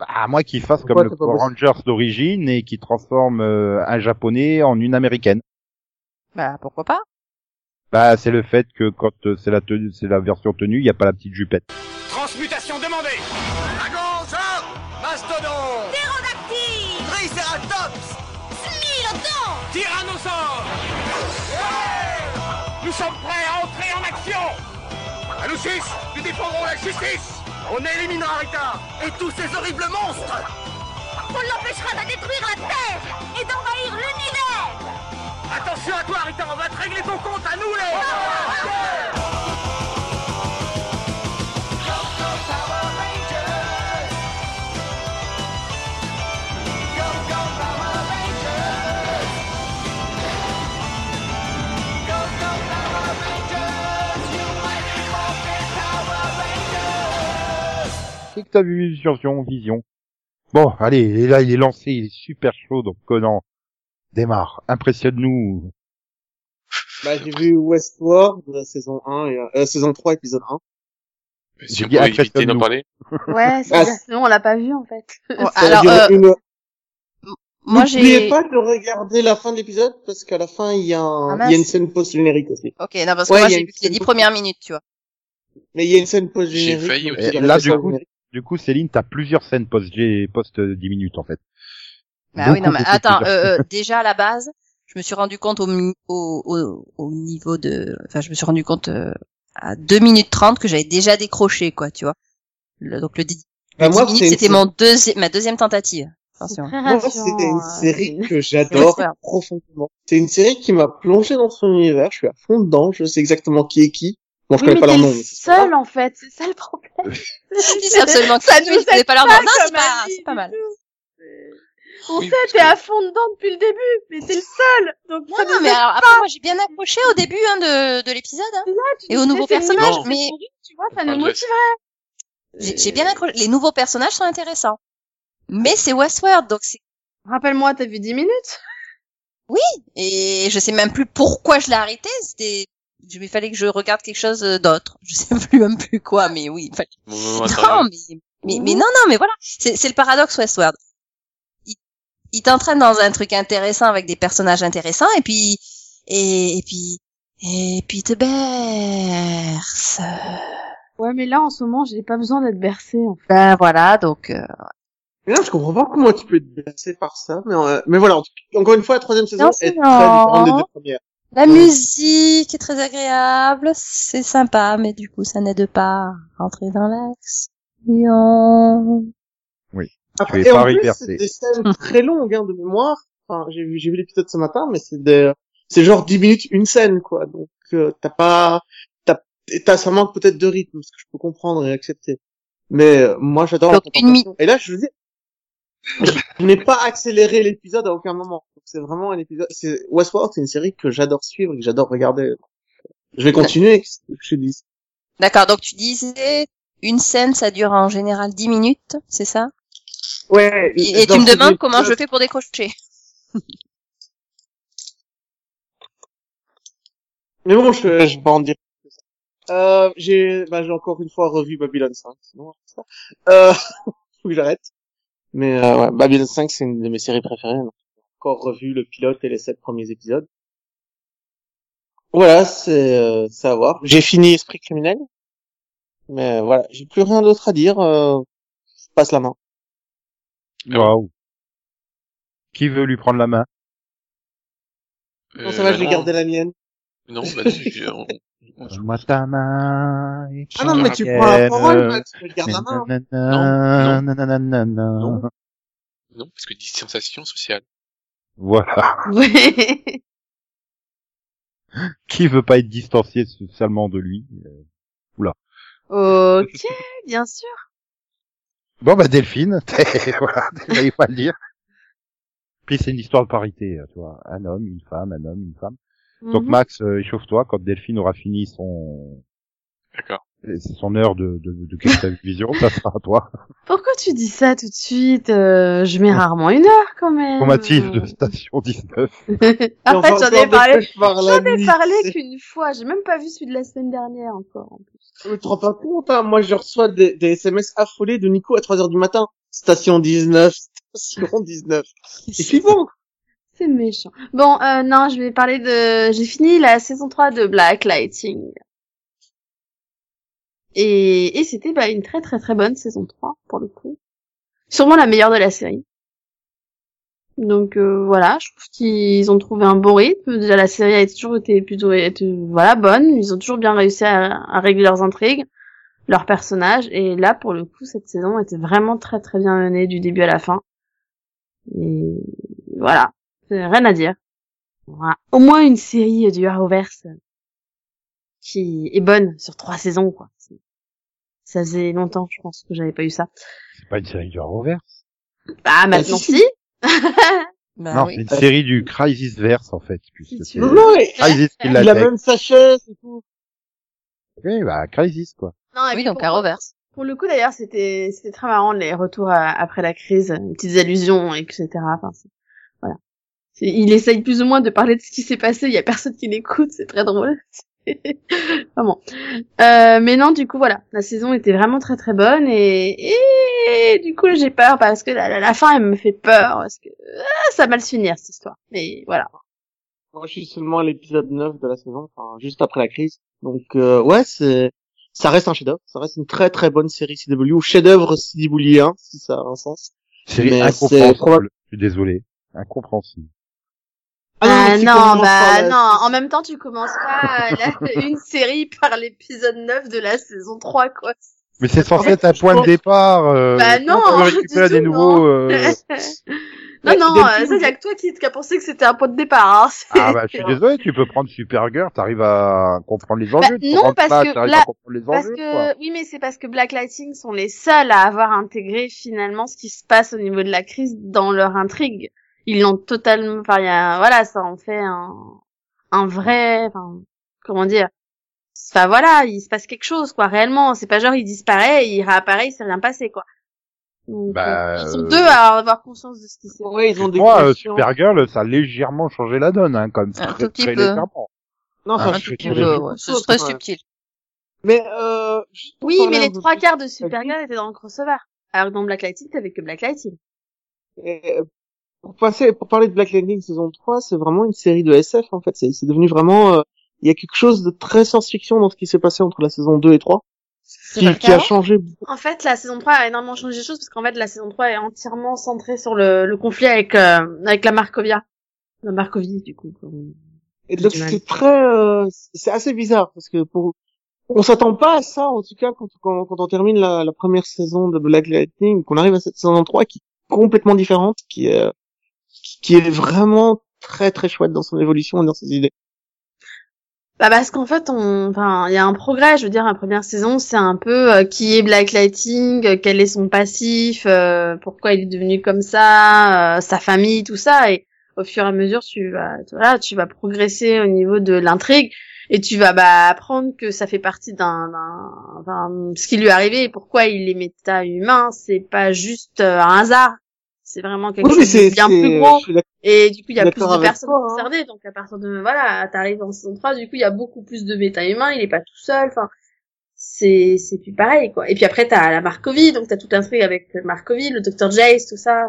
À moins qu'ils fassent Pourquoi comme le Power Rangers d'origine et qu'ils transforment euh, un japonais en une américaine. Bah, pourquoi pas? Bah, c'est le fait que quand euh, c'est la tenue, c'est la version tenue, il n'y a pas la petite jupette. Transmutation demandée. Dragon, sort Mastodon Pterodactyle Triceratops. Smilodon Tyrannosaure. Ouais Nous sommes prêts à entrer en action. À nous six, nous défendrons la justice. On éliminera Rita et tous ces horribles monstres. On l'empêchera de détruire la Terre et d'envahir l'univers Attention à toi Rita, on va te régler ton compte à nous les que t'as vu Vision, Vision. Bon, allez, là, il est lancé, il est super chaud, donc Conan, démarre, impressionne-nous. Bah, j'ai vu Westworld, la saison 1 et, euh, saison 3, épisode 1. Si J'ai dit éviter d'en impressionne-nous. parler? Ouais, c'est Ah. Sinon, on l'a pas vu, en fait. Bon, alors, euh, une moi N'oubliez j'ai... pas de regarder la fin de l'épisode parce qu'à la fin il y a, un... Ah, il y a une scène post générique aussi. Ok, non, parce que Ouais, moi j'ai vu que les dix premières minutes, tu vois. Mais il y a une scène post J'ai générique. failli donc aussi. Là, du coup. Du coup, Céline, t'as plusieurs scènes post, post 10 minutes, en fait. Bah oui, non, mais attends, euh, euh, déjà à la base, je me suis rendu compte au, au, au, au niveau de, enfin, je me suis rendu compte euh, à 2 minutes 30 que j'avais déjà décroché, quoi, tu vois. Le- donc le, dix- Bah, le 10 moi, minutes, c'est- c'était mon deuxième, ma deuxième tentative. C'est rassurant. c'était une euh, série c'est- que j'adore profondément. C'est une série qui m'a plongé dans son univers. Je suis à fond dedans. Je sais exactement qui est qui. Bon, je Oui, connais pas leur nom. c'est seul, en fait. C'est ça le problème. Je dis absolument Ça que nous je connais pas leur nom. Non, c'est pas, c'est pas mal. On Oui, sait, t'es que- à fond dedans depuis le début, mais t'es le seul. Donc, Non, ça non, mais alors, après, moi, j'ai bien accroché au début, hein, de, de l'épisode, hein. et aux nouveaux personnages, nouvelle mais- Tu vois, ça nous motiverait. J'ai j'ai bien accroché. Les nouveaux personnages sont intéressants. Mais c'est Westworld, donc c'est, Rappelle-moi, t'as vu 10 minutes? Et je sais même plus pourquoi je l'ai arrêté, c'était, je- il fallait que je regarde quelque chose d'autre. Je sais plus même plus quoi, mais oui, fallait Bon, Non, mais, mais, mais non, non, mais voilà. C'est, c'est le paradoxe Westworld. Il, t'entraîne dans un truc intéressant avec des personnages intéressants et puis, et, et puis, et puis il te berce. Ouais, mais là, en ce moment, j'ai pas besoin d'être bercée, en fait. Ben voilà, donc, euh, Mais non, je comprends pas comment tu peux être blessé par ça. Mais, euh, mais voilà, en tout cas, encore une fois, la troisième saison Non, est c'est très différente des deux premières. la musique est très agréable, c'est sympa, mais du coup, ça n'aide pas à rentrer dans l'action. Après, es et pas en plus, c'est des scènes très longues hein, de mémoire. Enfin, j'ai vu, j'ai vu l'épisode ce matin, mais c'est des, c'est genre 10 minutes une scène, quoi. Donc, euh, t'as pas, t'as, t'as, ça manque peut-être de rythme, ce que je peux comprendre et accepter. Mais euh, moi, j'adore la Donc, une contemplation. Et là, je veux dire, je n'ai pas accéléré l'épisode à aucun moment. Donc, C'est vraiment un épisode. C'est Westworld, c'est une série que j'adore suivre et que j'adore regarder. Je vais continuer. qu'est-ce que je te dis? D'accord, donc tu disais, une scène, ça dure en général 10 minutes, c'est ça? Ouais. Et, tu me demandes comment je fais pour décrocher. Mais bon, je, je vais pas en dire plus que ça. Euh, j'ai, bah, j'ai encore une fois revu Babylon 5, sinon. Euh, faut que j'arrête. Mais, euh, ouais, Babylon 5, c'est une de mes séries préférées. donc j'ai encore revu le pilote et les sept premiers épisodes. Voilà, c'est, euh, c'est à voir. J'ai fini Esprit criminel. Mais euh, voilà, j'ai plus rien d'autre à dire, euh, je passe la main. Waouh. Qui veut lui prendre la main? Non, ça va, je vais non. garder la mienne. Non, bah non, je- on- on- Moi ta main. et Ah non, mais tu prends la parole, Max, je garde la main. Nanana, Non, nanana. Non. non, parce que distanciation sociale. Voilà. Ouais. Qui veut pas être distancié socialement de lui? Ok, bien sûr. Bon bah Delphine, voilà, il pas le dire. Puis c'est une histoire de parité, tu vois, un homme, une femme, un homme, une femme. Donc Mhm. Max, euh, échauffe-toi quand Delphine aura fini son D'accord. C'est son heure de de, de Captain Vision, ça sera à toi. Pourquoi tu dis ça tout de suite euh, Je mets rarement une heure quand même? Formatif de station 19. en fait, j'en ai parlé. J'en ai parlé qu'une fois. J'ai même pas vu celui de la semaine dernière encore. En plus. Tu te rends pas compte, hein? Moi, je reçois des, des SMS affolés de Nico à 3 heures du matin. Station 19, station 19. Et puis bon. C'est méchant. Bon, euh, non, je vais parler de. J'ai fini la saison 3 de Black Lighting. Et, et c'était bah, une très très très bonne saison 3 pour le coup. Sûrement la meilleure de la série. Donc euh, voilà, je trouve qu'ils ont trouvé un bon rythme. Déjà la série a toujours été plutôt voilà bonne. Ils ont toujours bien réussi à, régler leurs intrigues, leurs personnages. Et là pour le coup cette saison était vraiment très très bien menée du début à la fin. Et voilà, rien à dire. Voilà. Au moins une série du Arrowverse qui est bonne sur trois saisons quoi. C'est- Ça faisait longtemps je pense que j'avais pas eu ça. C'est pas une série du Arrowverse. Ah maintenant si. Bah non, oui. c'est une série du Crisisverse en fait, puisque Si tu c'est. Non, non, et- Crisis qui il a l'attaque. même sa chaise et tout. Oui, bah Crisis quoi. Non, et Oui, donc pour- Arrowverse. Pour le coup, d'ailleurs, c'était c'était très marrant les retours à- après la crise, les petites allusions, etc. Enfin, c'est- voilà. C'est- Il essaye plus ou moins de parler de ce qui s'est passé. Il y a personne qui l'écoute. C'est très drôle. Vraiment. Euh, mais non, du coup, voilà. La saison était vraiment très très bonne et, et du coup, j'ai peur parce que la, la, la fin, elle me fait peur parce que ah, ça va mal se finir cette histoire. Mais voilà. Moi, je suis seulement à l'épisode 9 de la saison, enfin, juste après la crise. Donc, euh, ouais, c'est, ça reste un chef-d'œuvre. Ça reste une très très bonne série CW, ou chef-d'œuvre CW1, si ça a un sens. Série incompréhensible. Je suis désolé. Incompréhensible. Ah non, commences bah non, en même temps tu commences pas la- une série par l'épisode 9 de la saison 3 quoi. Mais c'est être un point de départ. Euh, Bah non, on récupérer tout, des nouveaux. euh, non non, euh, ça y a que toi qui, qui a pensé que c'était un point de départ. Hein. c'est- Ah bah je suis désolé, tu peux prendre Supergirl, t'arrives à comprendre les Bah, enjeux. non, parce pas, que t'arrives là- à comprendre les Parce enjeux. que quoi. oui, mais c'est parce que Black Lighting sont les seuls à avoir intégré finalement ce qui se passe au niveau de la crise dans leur intrigue. Ils l'ont totalement, enfin, il y a, voilà, ça en fait un, un vrai, enfin, comment dire. Enfin voilà, il se passe quelque chose quoi, réellement. C'est pas genre il disparaît, il réapparaît, il s'est rien passé quoi. Donc, Bah, euh, ils sont euh, deux à avoir conscience de ce qui s'est passé. Ouais, ils ont des Moi, euh. Supergirl, ça a légèrement changé la donne, hein, comme Un très, tout petit très peu. légèrement. Non, ça, un je tout suis petit peu, ouais, c'est très subtil. Mais, euh, Oui, mais un les trois quarts de Supergirl étaient dans le crossover. Alors que dans Black Lighting, t'avais que Black. Et, euh, pour passer, pour parler de Black Lightning saison 3, c'est vraiment une série de SF, en fait. C'est c'est devenu vraiment, euh, il y a quelque chose de très science-fiction dans ce qui s'est passé entre la saison 2 et 3. C'est Qui, qui a changé beaucoup. En fait, la saison 3 a énormément changé les choses parce qu'en fait, la saison 3 est entièrement centrée sur le, le conflit avec, euh, avec la Markovia. La Markovie, du coup. Et donc c'est très, euh, c'est assez bizarre parce que pour, on s'attend pas à ça en tout cas quand, quand, quand on termine la, la première saison de Black Lightning, qu'on arrive à cette saison 3 qui est complètement différente, qui est, euh, qui est vraiment très très chouette dans son évolution et dans ses idées. Bah parce qu'en fait, on, enfin, il y a un progrès. Je veux dire, la première saison, c'est un peu euh, qui est Black Lighting, euh, quel est son passif, euh, pourquoi il est devenu comme ça, euh, sa famille, tout ça. Et au fur et à mesure, tu vas, voilà, tu vas progresser au niveau de l'intrigue et tu vas bah apprendre que ça fait partie d'un, d'un, enfin, ce qui lui est arrivé et pourquoi il est méta-humain. C'est pas juste euh, un hasard. C'est vraiment quelque Oui, chose de bien plus gros. Et du coup, il y a plus de personnes toi, hein. concernées. Donc, à partir de, voilà, t'arrives en saison 3, du coup, il y a beaucoup plus de méta-humains, il est pas tout seul, enfin, c'est, c'est plus pareil, quoi. Et puis après, t'as la Markovie, donc t'as tout un truc avec Markovie, le Dr. Jace, tout ça.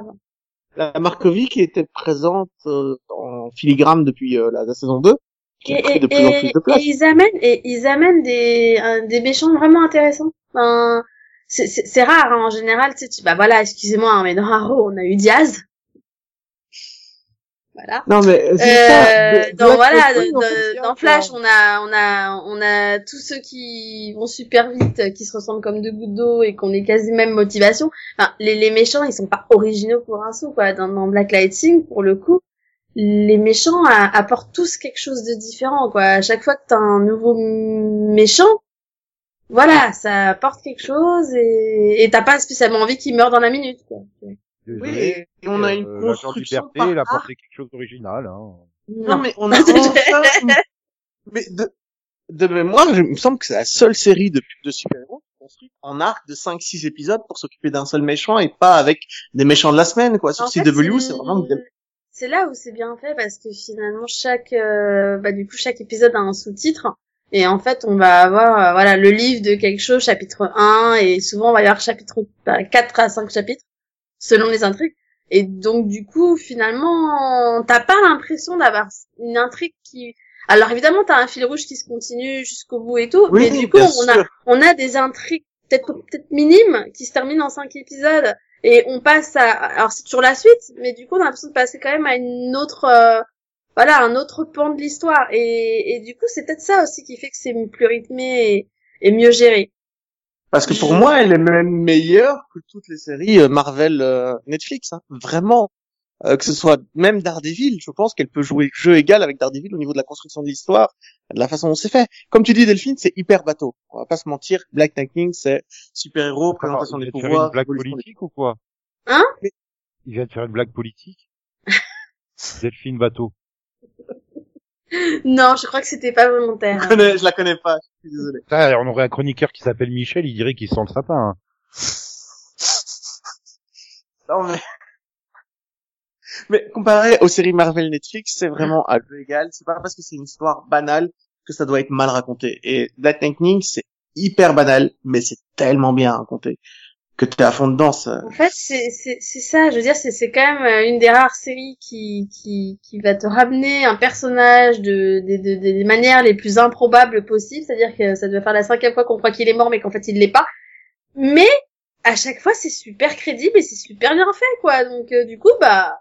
La Markovie qui était présente euh, en filigrane depuis euh, la, la saison 2, qui a Et, et, de plus en plus et- de place. et ils amènent, et ils amènent des, un- des méchants vraiment intéressants. Enfin, c'est, rare, hein, en général, tu sais, tu, bah voilà, excusez-moi, hein, mais dans Arrow, on a eu Diaz. Voilà. Non mais Euh, ça. de- dans voilà, dans Flash, on a, on a, on a tous ceux qui vont super vite, euh, qui se ressemblent comme deux gouttes d'eau et qu'on est quasi même motivation. Enfin, les, les méchants, ils sont pas originaux pour un sou, quoi. Dans, dans Black Lightning, pour le coup, les méchants a- apportent tous quelque chose de différent, quoi. À chaque fois que t'as un nouveau méchant, voilà, ça apporte quelque chose et et t'as pas spécialement envie qu'il meure dans la minute, quoi. Oui, et on a une Euh, construction liberté, par il a apporté quelque chose d'original. Hein. Non, mais on a enfin Mais de, de mémoire, je- il me semble que c'est la seule série de, de super-héros construite en arc de 5-6 épisodes pour s'occuper d'un seul méchant et pas avec des méchants de la semaine, quoi. Sur En CW, c'est vraiment... c'est là où c'est bien fait parce que finalement chaque euh, bah du coup chaque épisode a un sous-titre et en fait on va avoir euh, voilà le livre de quelque chose chapitre 1 et souvent on va y avoir chapitre bah, 4 à 5 chapitres selon les intrigues. Et donc du coup finalement t'as pas l'impression d'avoir une intrigue qui alors évidemment t'as un fil rouge qui se continue jusqu'au bout et tout Oui, mais du coup on a on a des intrigues peut-être peut-être minimes qui se terminent en cinq épisodes et on passe à alors c'est toujours la suite mais du coup on a l'impression de passer quand même à une autre euh, voilà un autre pan de l'histoire et, et du coup c'est peut-être ça aussi qui fait que c'est plus rythmé et, et mieux géré Parce que pour moi, elle est même meilleure que toutes les séries euh, Marvel euh, Netflix. Hein. Vraiment. Euh, que ce soit même Daredevil, je pense qu'elle peut jouer jeu égal avec Daredevil au niveau de la construction de l'histoire, de la façon dont c'est fait. Comme tu dis Delphine, c'est hyper bateau. On va pas se mentir, Black Lightning, c'est super-héros, présentation il des vient de faire pouvoirs, une blague politique ou quoi? Hein? Il vient de faire une blague politique? Delphine Bateau. Non je crois que c'était pas Je, volontaire connais, je la connais pas, je suis désolé. Ah, on aurait un chroniqueur qui s'appelle Michel, il dirait qu'il sent le sapin. hein. Non, mais... mais comparé aux séries Marvel Netflix, c'est vraiment à jeu égal. C'est pas parce que c'est une histoire banale que ça doit être mal raconté. Et Black Lightning, c'est hyper banal, mais c'est tellement bien raconté que t'es à fond dedans. Ça... En fait, c'est ça. Je veux dire, c'est quand même euh, une des rares séries qui qui qui va te ramener un personnage de des de, des manières les plus improbables possibles. C'est-à-dire que ça doit faire la cinquième fois qu'on croit qu'il est mort, mais qu'en fait il l'est pas. Mais à chaque fois, c'est super crédible et c'est super bien fait, quoi. Donc euh, du coup, bah,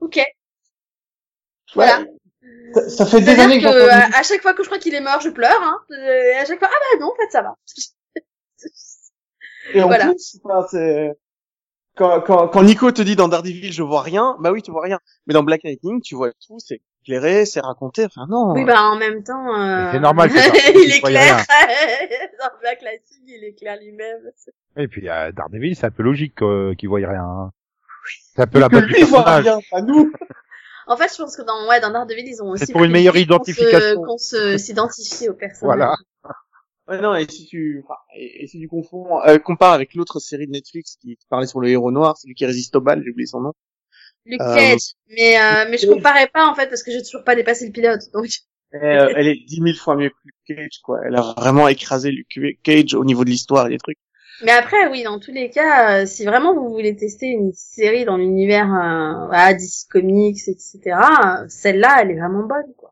ok. Voilà. Ça, ça fait des années que que à, à chaque fois que je crois qu'il est mort, je pleure. Hein. Euh, Et à chaque fois, ah bah non, en fait, ça va. Et en Voilà. plus, enfin, c'est quand, quand, quand Nico te dit dans Daredevil je vois rien, bah oui tu vois rien. Mais dans Black Lightning tu vois tout, c'est éclairé, c'est raconté. Enfin non. Oui, bah en même temps, euh... C'est normal, il est clair. Dans Black Lightning, il est clair lui-même. Et puis euh, Daredevil, c'est un peu logique euh, qu'il voit rien. Hein. C'est un peu la que base du lui il voit rien, pas nous. En fait, je pense que dans ouais, dans Daredevil, ils ont aussi C'est pour une meilleure identification. qu'on se s'identifie au personnage. Voilà. Ouais, non, et si tu, enfin, et, et si tu confonds, euh, compares avec l'autre série de Netflix qui parlait sur le héros noir, celui qui résiste au bal, j'ai oublié son nom. Luke Euh, Cage. Mais euh, mais je comparais pas en fait parce que j'ai toujours pas dépassé le pilote. Donc Et, euh, elle est dix mille fois mieux que Luke Cage, quoi. Elle a vraiment écrasé Luke Cage au niveau de l'histoire et des trucs. Mais après, oui, dans tous les cas, euh, si vraiment vous voulez tester une série dans l'univers euh, voilà, DC Comics, etc., celle-là, elle est vraiment bonne, quoi.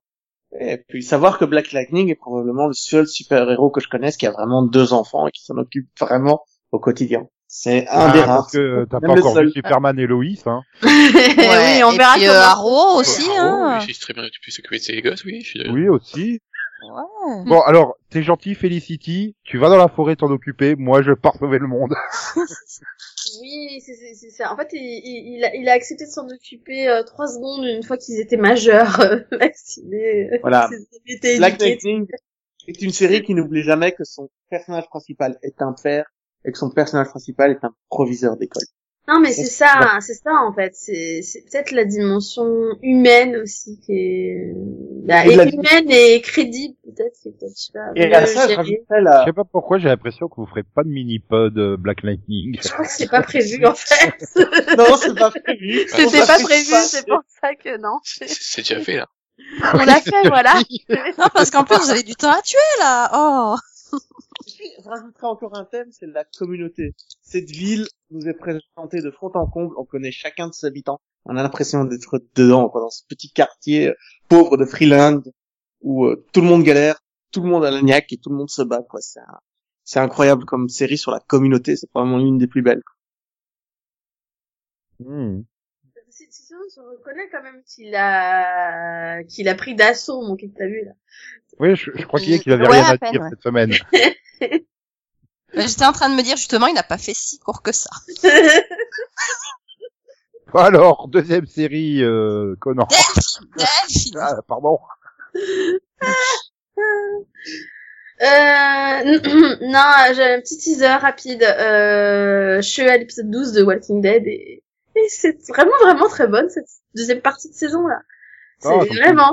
Et puis savoir que Black Lightning est probablement le seul super-héros que je connaisse qui a vraiment deux enfants et qui s'en occupe vraiment au quotidien. C'est un Ah, des parce rares. que t'as Même pas encore seul. vu Superman et Lois, hein. oui, on et verra puis, euh, Arrow aussi, Ah, hein. oui, très bien que tu peux s'occuper de ses gosses, oui. Je suis Oui, aussi. Ouais. Bon, alors, t'es gentil, Felicity, tu vas dans la forêt t'en occuper, moi je pars sauver le monde. Oui, c'est ça. En fait, il, il, il a, il a accepté de s'en occuper euh, trois secondes une fois qu'ils étaient majeurs, euh, vaccinés. euh, Voilà. Black. Lightning est une série qui n'oublie jamais que son personnage principal est un père et que son personnage principal est un proviseur d'école. Non, mais c'est ça, c'est ça en fait. C'est c'est peut-être la dimension humaine aussi qui est bah, Et la- humaine et crédible peut-être. peut-être je sais pas. Et mieux à ça, je sais pas pourquoi j'ai l'impression que vous ferez pas de mini-pod euh, Black Lightning. Je crois que c'est pas prévu en fait. non, c'est pas prévu. C'était pas prévu, c'est pour ça que non. C'est c'est déjà fait, là. On l'a fait, voilà. Non, parce qu'en plus, vous avez du temps à tuer, là. Oh. Et puis, je rajouterai encore un thème, c'est la communauté. Cette ville nous est présentée de fond en comble, on connaît chacun de ses habitants. On a l'impression d'être dedans, quoi, dans ce petit quartier euh, pauvre de Freeland, où euh, tout le monde galère, tout le monde a la niaque et tout le monde se bat, quoi. C'est un- c'est incroyable comme série sur la communauté, c'est vraiment l'une des plus belles. Hmm. Si- reconnais quand même qu'il a qu'il a pris d'assaut mon que t'as vu là. Oui, je, je crois qu'il y a qu'il avait Ouais, rien à peine, dire ouais. cette semaine. J'étais en train de me dire, justement, il n'a pas fait si court que ça. Alors, deuxième série, euh, Conan. Delphine, Delphine. Ah, pardon. Euh, non, j'ai un petit teaser rapide. Euh, je suis à l'épisode 12 de Walking Dead et, et c'est vraiment vraiment très bonne cette deuxième partie de saison là. C'est Ah, comme vraiment.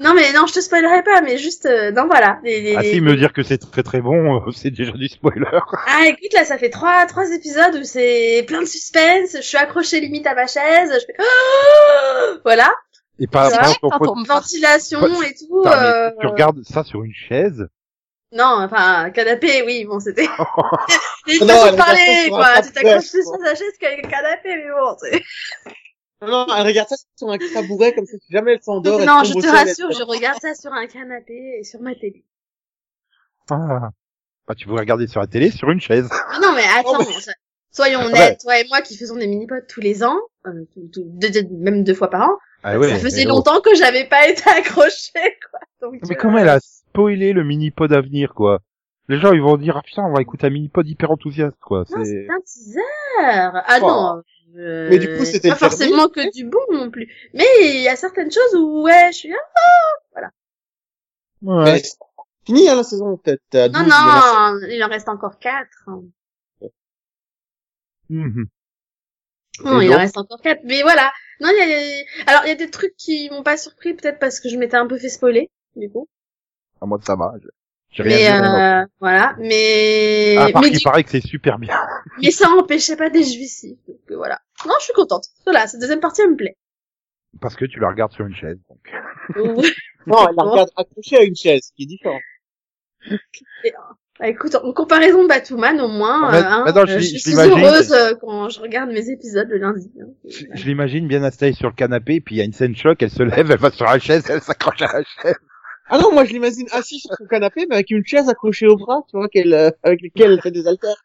Non mais non, je te spoilerai pas, mais juste euh, non voilà. Les, les- Ah les- si, me dire que c'est très très bon, euh, c'est déjà du spoiler. Ah écoute là, ça fait trois trois épisodes où c'est plein de suspense. Je suis accrochée limite à ma chaise. Je fais voilà Et on me force- ventilation et tout. Putain, euh, tu regardes ça sur une chaise? Non, enfin canapé, oui, bon c'était. De regarde ça parler quoi. Tu t'accroches plus sur ta chaise qu'avec un canapé, mais bon. Non, non, elle regarde ça sur un tabouret comme ça, si jamais elle s'endort. Non, je te rassure, je regarde ça sur un canapé et sur ma télé. Ah. Bah, tu pourrais regarder sur la télé sur une chaise. Ah non, mais attends, Oh, soyons Ouais. honnêtes, toi et moi qui faisons des mini-pods tous les ans, euh, tout- tout- deux- deux- même deux fois par an, Ah ça faisait mais longtemps que j'avais pas été accrochée, quoi. Donc, Mais euh, comment elle a spoilé le mini-pod à venir, quoi? Les gens, ils vont dire, ah putain, on va écouter un mini-pod hyper enthousiaste, quoi. Non, C'est... c'est un teaser. Ah Oh. non. Euh, Mais du coup, c'était pas forcément que du bon non plus. Mais il y a certaines choses où ouais, je suis là. Ouais. Mais c'est fini, hein, la saison, peut-être. Non 12, il y en a non, il en reste encore quatre. hein. Mhm. Non, Et il en reste encore quatre. Mais voilà. Non, il y a, il y a- alors il y a des trucs qui m'ont pas surpris, peut-être parce que je m'étais un peu fait spoiler, du coup. À moi, ça va. je- Mais rien dit, non. euh, voilà. Mais À part mais, qu'il du- paraît que c'est super bien. mais ça empêchait pas des jouissifs. Donc euh, voilà. Non, je suis contente. Voilà, cette deuxième partie elle me plaît. Parce que tu la regardes sur une chaise, donc. Non, elle la regarde accrochée à une chaise, ce qui est différent. Bah, écoute, en comparaison de Batwoman, au moins, Ah, mais- euh, hein, non, je euh, je, je suis heureuse euh, quand je regarde mes épisodes le lundi. hein. Je, je l'imagine bien installée sur le canapé, puis il y a une scène choc, elle se lève, elle va sur la chaise, elle s'accroche à la chaise. Ah non, moi je l'imagine assis sur son canapé, mais avec une chaise accrochée au bras, tu vois, qu'elle, euh, avec lesquelles elle fait des haltères.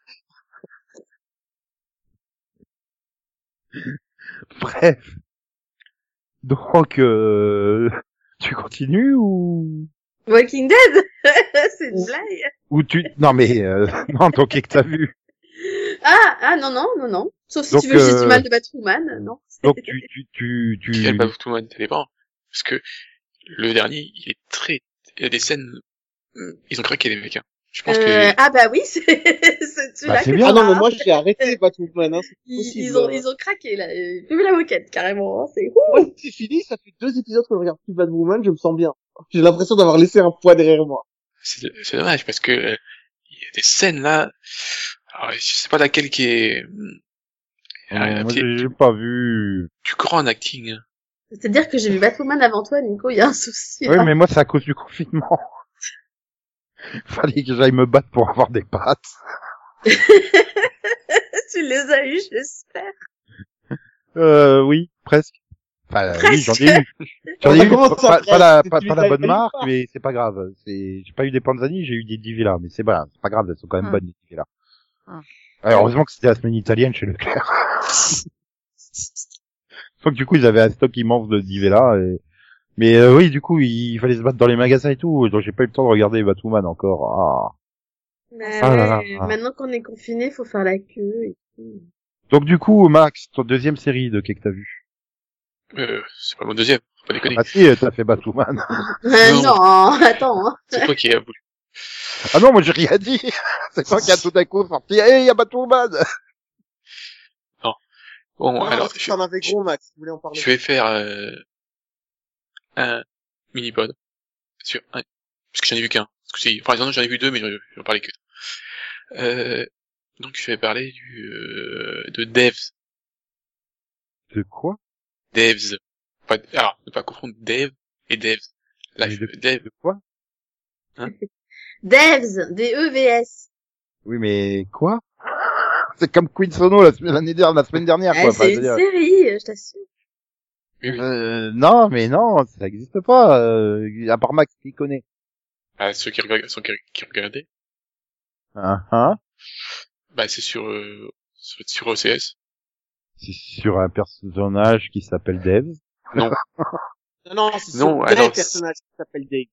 Bref. Donc, euh, tu continues ou? Walking Dead? C'est une blague ou tu non mais euh, non donc qu'est-ce que t'as vu? Ah, ah non, non, non, non. Sauf si Donc, tu veux, j'ai euh, du mal de Batwoman, non. donc tu tu tu tu Quel Batwoman, ça dépend. Parce que le dernier, il est très, il y a des scènes, hum, ils ont craqué les mecs, hein. Je pense Euh, que, Ah bah oui, c'est c'est celui-là Bah, c'est que bien. Ah non, mais moi j'ai arrêté Batwoman, hein, c'est ils, possible. ils ont ils ont craqué là. euh, J'ai vu la moquette carrément. hein, C'est c'est fini, ça fait deux épisodes que je regarde plus Batwoman, je me sens bien. J'ai l'impression d'avoir laissé un poids derrière moi. c'est dommage parce que euh, il y a des scènes là, alors, je sais pas laquelle qui est hum, Euh, un moi, j'ai pas vu. du grand acting. hein. C'est-à-dire que j'ai vu Batwoman avant toi, Nico. Il y a un souci. Oui mais moi c'est à cause du confinement. Fallait que j'aille me battre pour avoir des pattes. tu les as eu, j'espère. Euh oui presque. Enfin oui j'en ai eu. J'en ai eu pas, pas la pas, la bonne marque pas? mais c'est pas grave. C'est j'ai pas eu des Panzani j'ai eu des Divila mais c'est voilà c'est pas grave elles sont quand même Hmm. bonnes les Divila. Hmm. Alors, heureusement que c'était la semaine italienne chez Leclerc. Donc du coup ils avaient un stock immense de Divela et mais euh, oui du coup il fallait se battre dans les magasins et tout donc j'ai pas eu le temps de regarder Batwoman encore. Ah. Bah Ah là ouais, là. Maintenant qu'on est confiné, faut faire la queue et tout. Donc du coup Max ton deuxième série de qu'est-ce que t'as vu? Euh, c'est pas mon deuxième, faut pas déconner. Ah si t'as fait Batwoman. Non. non, attends. hein. C'est toi qui as voulu. ah non moi j'ai rien dit. C'est toi qui a tout d'un coup sorti hey y a Batwoman. Bon, alors, je, gros, Max. En parler. je vais faire euh, un mini-pod sur un, parce que j'en ai vu qu'un. Parce que c'est, enfin, j'en j'en ai vu deux, mais je, je vais en parler que. Euh, donc, je vais parler du euh, de Devs. De quoi? Devs. Pas, alors, ne pas confondre Dev et Devs. Là, je, de- Dev. De quoi? Devs, D-E-V-S. Oui, mais quoi? C'est comme Queen Sono la semaine, l'année dernière, la semaine dernière, Ah, quoi. Enfin, c'est une dire, série, je t'assure. Oui. euh, non, mais non, ça existe pas. Euh, à part Max qui connaît. Ah, ceux qui regardent, ceux qui, qui regardaient. Hein, hein Bah, c'est sur, euh, sur, sur OCS. C'est sur un personnage qui s'appelle Devs. Non, non, c'est Non, sur alors, un personnage qui s'appelle Dave.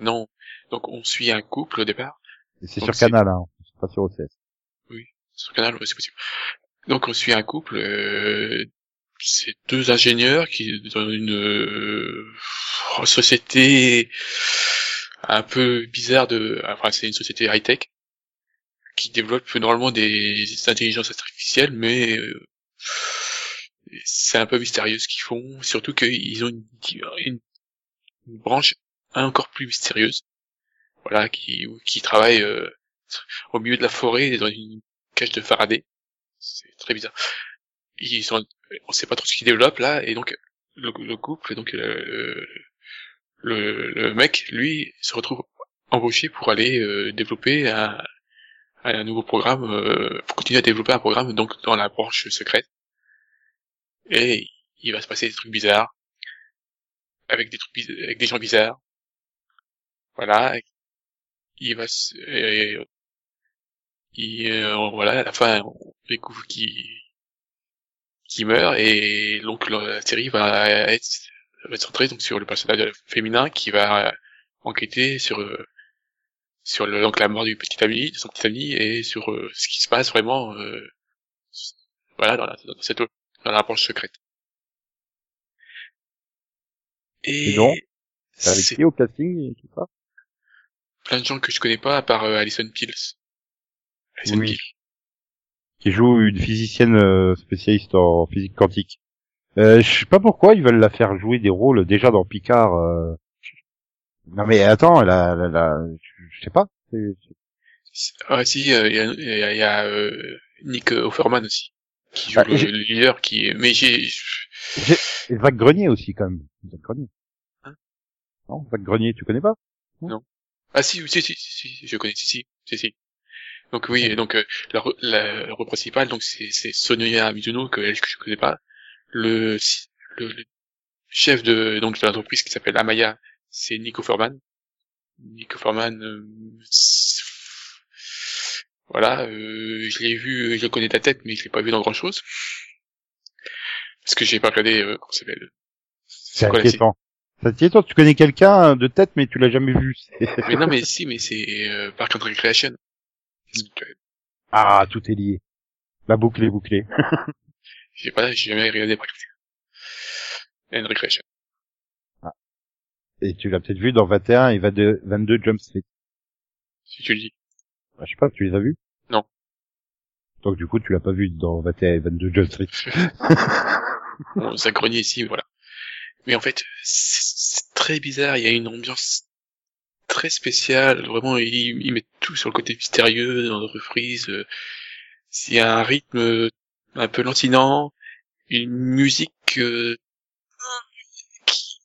Non. Donc, on suit un couple au départ. C'est sur c'est- Canal, hein. C'est pas sur OCS. Donc, on suit un couple, euh, c'est deux ingénieurs qui, dans une euh, société un peu bizarre de, enfin, c'est une société high-tech, qui développe normalement des intelligences artificielles, mais euh, c'est un peu mystérieux ce qu'ils font, surtout qu'ils ont une, une, une branche encore plus mystérieuse, voilà, qui, qui travaille euh, au milieu de la forêt dans une cage de Faraday. C'est très bizarre. Ils sont, on sait pas trop ce qu'ils développent là, et donc le, le couple, donc le, le, mec, lui, se retrouve embauché pour aller euh, développer un, nouveau programme, euh, pour continuer à développer un programme donc dans la branche secrète. Et il va se passer des trucs bizarres, avec des trucs gens bizarres. Voilà. Il va il, euh, voilà, à la fin, on découvre qu'il qu'il meurt et donc la série va être, va être centrée donc sur le personnage féminin qui va enquêter sur sur le, donc la mort du petit ami, de son petit ami et sur euh, ce qui se passe vraiment euh, voilà dans, la, dans cette dans la branche secrète. Et, Et donc, C'est avec qui au casting et tout ça? Plein de gens que je connais pas à part euh, Alison Pills. Oui. Qui joue une physicienne euh, spécialiste en physique quantique. Euh, je sais pas pourquoi ils veulent la faire jouer des rôles déjà dans Picard. euh. Non mais attends, elle a, elle a- je sais pas. Ah si, euh, il y a, il y a- il y a, euh, Nick Offerman aussi qui joue Bah, le, j'ai- le leader qui est... mais j'ai Et Zach Grenier aussi quand même. Zach Grenier. Hein non, Zach Grenier, tu connais pas? Ah si si si si, si, je connais si si si si donc oui et donc euh, la, la le rôle principal donc c'est c'est Sonia Mizuno que elle que je connais pas. Le le, le chef de donc de l'entreprise qui s'appelle Amaya c'est Nick Offerman Nick Offerman euh, voilà euh, je l'ai vu je connais ta tête mais je l'ai pas vu dans grand chose parce que j'ai pas regardé euh, comment ça s'appelle C'est la inquiétant. C'est inquiétant, tu connais quelqu'un de tête mais tu l'as jamais vu. mais non mais si mais c'est euh, Park and Recreation Ah, tout est lié. La boucle est bouclée. j'ai pas j'ai jamais regardé Park Recreation Et tu l'as peut-être vu dans 21 et 22, 22 Jump Street. si tu le dis Ah, je sais pas, tu les as vus? Non. Donc du coup, tu l'as pas vu dans 21 et 22 Jump Street. bon, ça grenier ici voilà mais en fait c'est très bizarre il y a une ambiance très spéciale vraiment il, il met tout sur le côté mystérieux dans la reprise euh, il y a un rythme euh, un peu lancinant une musique euh, qui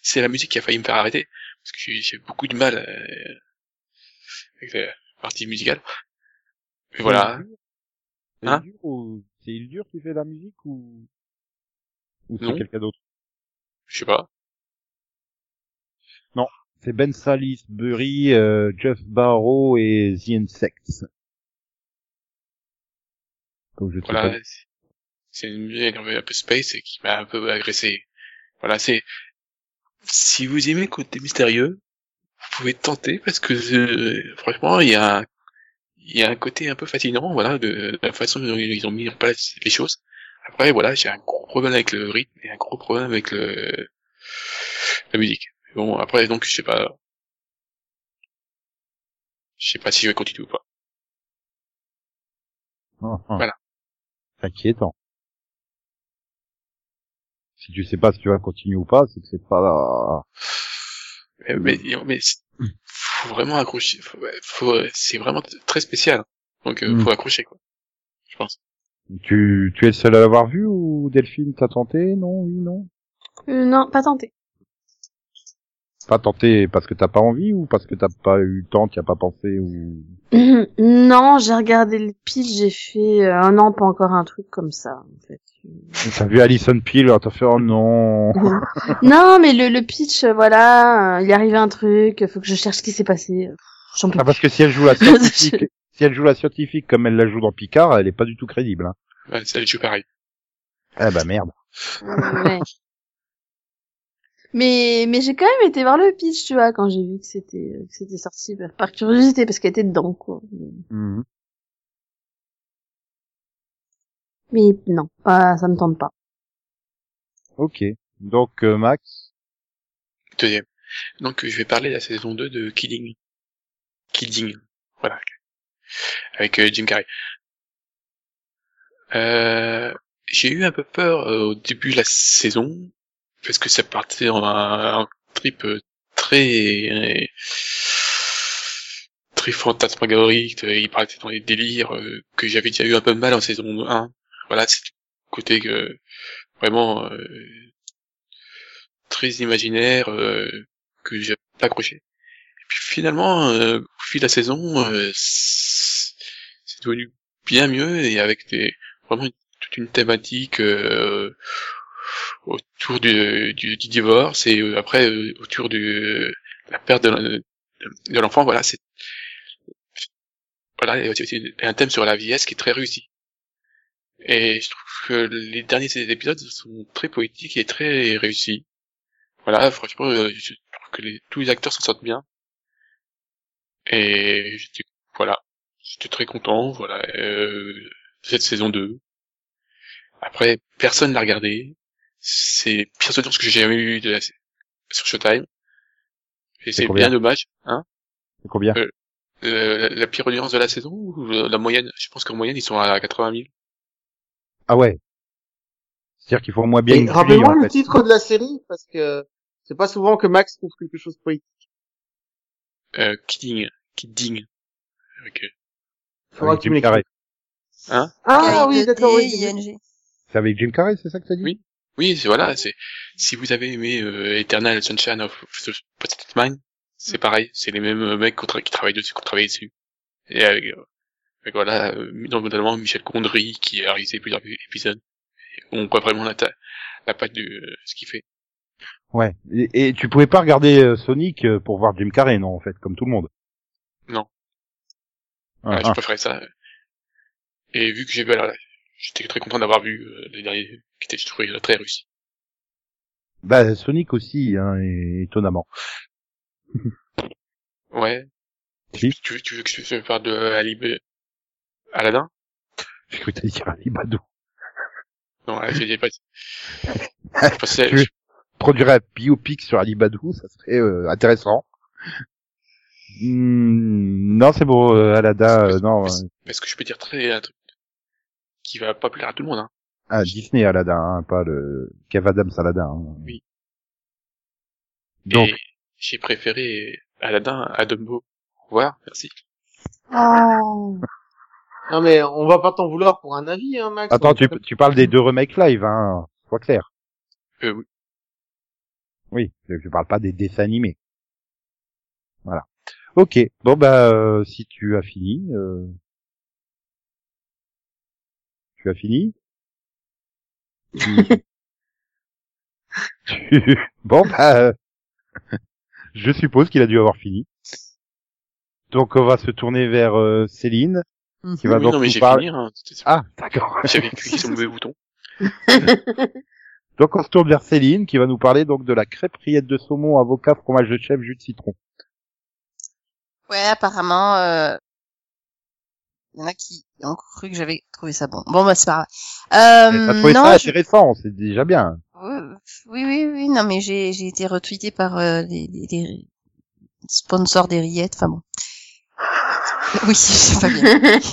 c'est la musique qui a failli me faire arrêter parce que j'ai beaucoup de mal euh, avec la partie musicale. Et voilà. C'est Hein ou c'est Ildur qui fait la musique ou ou c'est quelqu'un d'autre? Je sais pas C'est Ben Salisbury, euh, Jeff Barrow et The Insects. Je voilà c'est- une musique un peu, space et qui m'a un peu agressé. Voilà c'est si vous aimez le côté mystérieux vous pouvez tenter parce que euh, franchement il y a un, il y a un côté un peu fascinant voilà de, de la façon dont ils ont mis en place les choses. Après voilà j'ai un gros problème avec le rythme et un gros problème avec le la musique bon après donc je sais pas je sais pas si je vais continuer ou pas Ah, ah. Voilà. C'est inquiétant. Si tu sais pas si tu vas continuer ou pas, c'est que c'est pas... Mais, mais, mais c'est- faut vraiment accrocher. Faut, faut, c'est vraiment très spécial. Donc, euh, Mm. faut accrocher, quoi. Je pense. Tu, tu es le seul à l'avoir vu ou Delphine, t'as tenté? Non, oui, non? Euh, non, pas tenté. Pas tenté parce que t'as pas envie ou parce que t'as pas eu le temps, t'y as pas pensé ou... non, j'ai regardé le pitch, j'ai fait euh, un non, pas encore un truc comme ça, en fait. T'as vu Alison Peel, alors t'as fait oh non non, mais le, le pitch, euh, voilà, euh, il est arrivé un truc, faut que je cherche ce qui s'est passé. Pff, J'en peux Ah parce que si elle joue la scientifique, si elle joue la scientifique comme elle la joue dans Picard, elle est pas du tout crédible. Hein. Ouais, ça joue pareil. Ah bah merde. Ouais. Mais mais j'ai quand même été voir le pitch, tu vois, quand j'ai vu que c'était que c'était sorti bah, par curiosité parce qu'elle était dedans quoi. Mhm. Mais non, pas, ça me tente pas. Ok. Donc euh, Max, Deuxième. Donc, je vais parler de la saison 2 de Killing. Killing. Voilà. Avec euh, Jim Carrey. Euh, j'ai eu un peu peur euh, au début de la saison, parce que ça partait en un, trip euh, très très fantasmagorique, euh, il partait dans les délires euh, que j'avais déjà eu un peu mal en saison 1. Voilà, c'est côté que vraiment très imaginaire que j'ai pas accroché. Et puis finalement, au fil de la saison, c'est devenu bien mieux et avec des vraiment toute une thématique autour du, du, du divorce et euh, après euh, autour de la perte de, l'enfant. Voilà, c'est voilà, aussi un thème sur la vieillesse qui est très réussi. Et je trouve que les derniers épisodes sont très poétiques et très réussis. Voilà, franchement, euh, je trouve que tous les acteurs s'en sortent bien. Et j'étais, voilà, j'étais très content, voilà, euh, cette saison 2. Après, personne l'a regardé. C'est pire audience que j'ai jamais eu de la, sur Showtime. Et c'est combien bien dommage, hein. c'est combien Euh, Euh, la, la pire audience de la saison ou la moyenne? Je pense qu'en moyenne ils sont à 80 000. Ah ouais. C'est-à-dire qu'il faut moins bien une en le fait. titre de la série, parce que c'est pas souvent que Max trouve quelque chose de poétique. Euh, Kidding, Kidding. Euh, Faudra Avec que tu me Jim Carrey. hein? Ah oui, d'accord, oui. ING. C'est avec Jim Carrey, c'est ça que t'as dit? Oui. Oui, c'est voilà, c'est si vous avez aimé euh, Eternal Sunshine of the Spotless Mind, c'est pareil, c'est les mêmes euh, mecs qui travaillent dessus, qu'on travaille dessus. Et avec, euh, avec, voilà, euh, notamment Michel Gondry qui a réalisé plusieurs épisodes. Et on voit vraiment la, ta- la patte de euh, ce qu'il fait. Ouais. Et, et tu pouvais pas regarder euh, Sonic euh, pour voir Jim Carrey, non, en fait, comme tout le monde? Non. Ah, Voilà, ah. je préférais ça. Et vu que j'ai voilà, j'étais très content d'avoir vu euh, les derniers qui étaient je trouvais très réussi. Bah Sonic aussi, hein, étonnamment. Ouais. Tu, veux- tu veux que je je parle de Ali B- Aladdin? J'ai cru que t'allais dire Ali Badou. Non, j'ai pas. Tu produirais un biopic sur Ali Badou, ça serait euh, intéressant. Hmm, non, c'est bon, euh, Aladdin, euh, non. euh, Parce que je peux dire très un truc qui va pas plaire à tout le monde. Hein? Ah, Disney Aladdin, hein, pas le Kev Adams Aladdin. hein. Oui. Donc, j'ai préféré Aladdin à Dumbo. Au revoir, merci. Oh. Non mais on va pas t'en vouloir pour un avis, hein, Max. attends, On- tu, tu parles des deux remakes live, hein, sois clair. Euh, oui. Oui, je je parle pas des dessins animés. Voilà. Ok, bon bah euh, si tu as fini, euh... tu as fini? Tu- Bon bah, euh, je suppose qu'il a dû avoir fini. Donc on va se tourner vers euh, Céline, qui va oui, donc non, mais nous j'ai parler. fini. Hein. Ah, d'accord. J'avais cliqué sur le mauvais bouton. Donc on se tourne vers Céline, qui va nous parler donc de la crêpe rillette de saumon, avocat, fromage de chèvre, jus de citron. Ouais, apparemment, euh... il y en a qui ont cru que j'avais trouvé ça bon. Bon, bah, c'est pas grave. Euh, T'as trouvé non, ça je- intéressant, c'est déjà bien. oui, oui, oui, non, mais j'ai, j'ai été retweeté par euh, les, les- les sponsors des rillettes, enfin bon. Oui, c'est pas bien.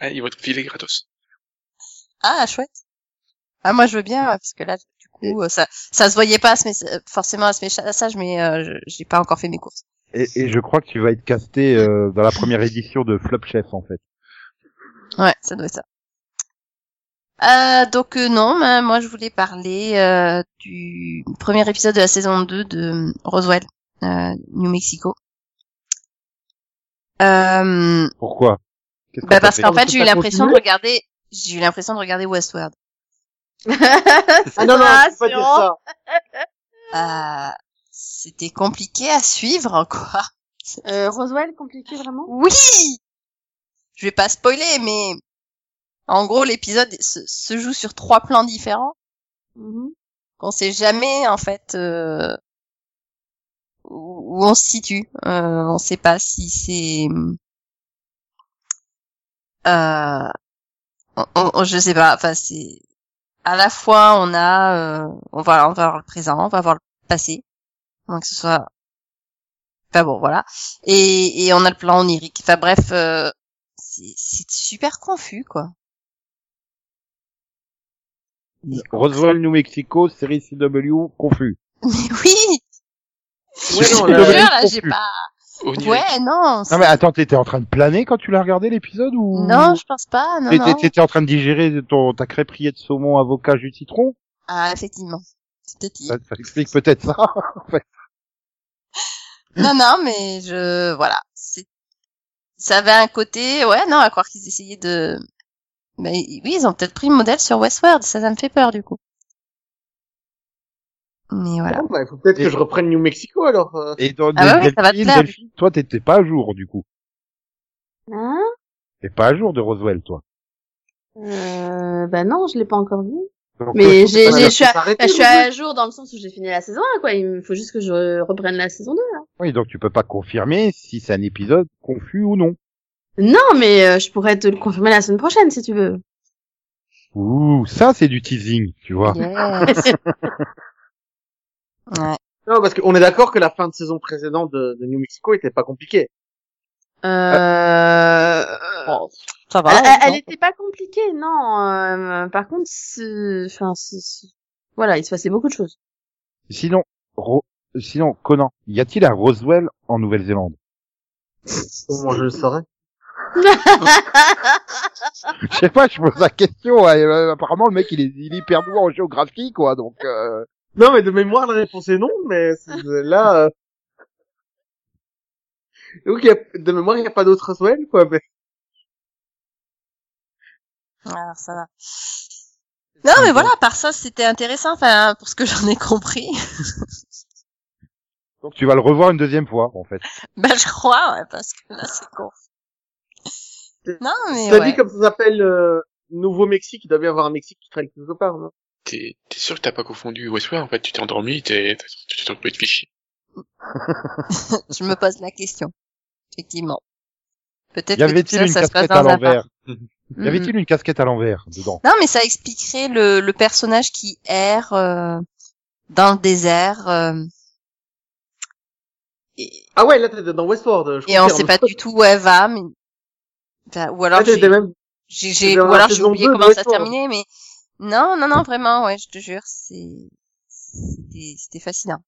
Ah, il va te filer gratos. Ah, chouette. Ah, moi, je veux bien, parce que là, du coup, euh, ça, ça se voyait pas à ce messa- forcément à ce message, mais euh, je- j'ai pas encore fait mes courses. Et, et je crois que tu vas être casté euh, dans la première édition de Flop Chef en fait. Ouais, ça doit être ça. Euh, donc euh, non, mais moi je voulais parler euh, du premier épisode de la saison 2 de Roswell, euh, New Mexico. Euh, Pourquoi? Qu'est-ce bah t'a parce qu'en fait j'ai eu l'impression de regarder, j'ai eu l'impression de regarder Westworld. Ah non, non, pas dire ça. Euh, c'était compliqué à suivre, quoi. Euh, Roswell, compliqué vraiment? Oui Je vais pas spoiler, mais en gros l'épisode se, se joue sur trois plans différents. Mhm. qu'on sait jamais en fait euh, où, où on se situe. Euh, on sait pas si c'est euh, on- on- je sais pas. Enfin c'est à la fois on a euh, on va on va voir le présent, on va voir le passé, donc que ce soit enfin bon voilà et et on a le plan onirique. Enfin bref euh, c'est c'est super confus quoi. Roswell, New Mexico, série CW, confus. Mais oui. Ouais, je non, là, là, j'ai confus. pas. Ouais, non. Non mais attends, t'étais en train de planer quand tu l'as regardé l'épisode ou? Non, je pense pas. Non, T'étais non. t'étais en train de digérer ton, ta crêpe rillette de saumon avocat jus de citron? Ah, effectivement. C'est peut-être ça explique peut-être ça. en fait. Non, non, mais je, voilà. Ça avait un côté, ouais, non, à croire qu'ils essayaient de, mais oui, ils ont peut-être pris le modèle sur Westworld. Ça, ça me fait peur, du coup. Mais voilà. Bon, bah, il faut peut-être que je reprenne New Mexico alors. euh. Et dans Ah ouais, ouais, ça va te Delphine, plaire. Delphine, toi t'étais pas à jour du coup. Hein? T'es pas à jour de Roswell toi. euh, Bah non, je l'ai pas encore vu. Donc, Mais toi, j'ai, j'ai, là, je suis, à, bah, je suis à jour dans le sens où j'ai fini la saison 1, quoi. Il me faut juste que je reprenne la saison 2, là. Oui, donc tu peux pas confirmer si c'est un épisode confus ou non. Non, mais euh, je pourrais te le confirmer la semaine prochaine, si tu veux. Ouh, ça c'est du teasing, tu vois. Yes. ouais. Non, parce qu'on est d'accord que la fin de saison précédente de, de New Mexico était pas compliquée. Euh... Bon, ça Elle, va. elle- elle non était pas compliquée, non. euh, par contre, c'est- enfin, c'est- c'est- voilà, il se passait beaucoup de choses. Sinon, Ro- sinon Conan, y a-t-il un Roswell en Nouvelle-Zélande? Comment je le saurais Je sais pas, je pose la question. ouais, euh, apparemment, le mec il est, il est hyper doué en géographie, quoi. Donc, euh... Non, mais de mémoire, la réponse est non, mais là... Euh... Donc, il y a, de mémoire, il n'y a pas d'autre Roswell, quoi. Mais... Alors, ça va. Non, mais voilà, à part ça, c'était intéressant, enfin, pour ce que j'en ai compris. donc tu vas le revoir une deuxième fois, en fait. ben, je crois, ouais, parce que là, c'est con. Non, mais T'as ouais. dit comme ça s'appelle euh, Nouveau-Mexique, il doit bien y avoir un Mexique qui traîne quelque part, non? T'es, t'es sûr que t'as pas confondu Westworld en fait? Tu t'es endormi, t'es, tu t'es trompé de fichier. je me pose la question. Effectivement. Peut-être Y que tout avait-il ça, une ça se passe casquette à dans un. Y avait-il une casquette à l'envers dedans? Non, mais ça expliquerait le, le personnage qui erre euh, dans le désert. euh, et, Ah ouais, là, t'es dans Westworld, je et on sait pas du tout où elle va, mais enfin, ou alors j'ai- même... ou alors j'ai oublié 2 de comment ça terminait, mais non, non, non, vraiment, ouais, je te jure, c'est c'était c'était fascinant.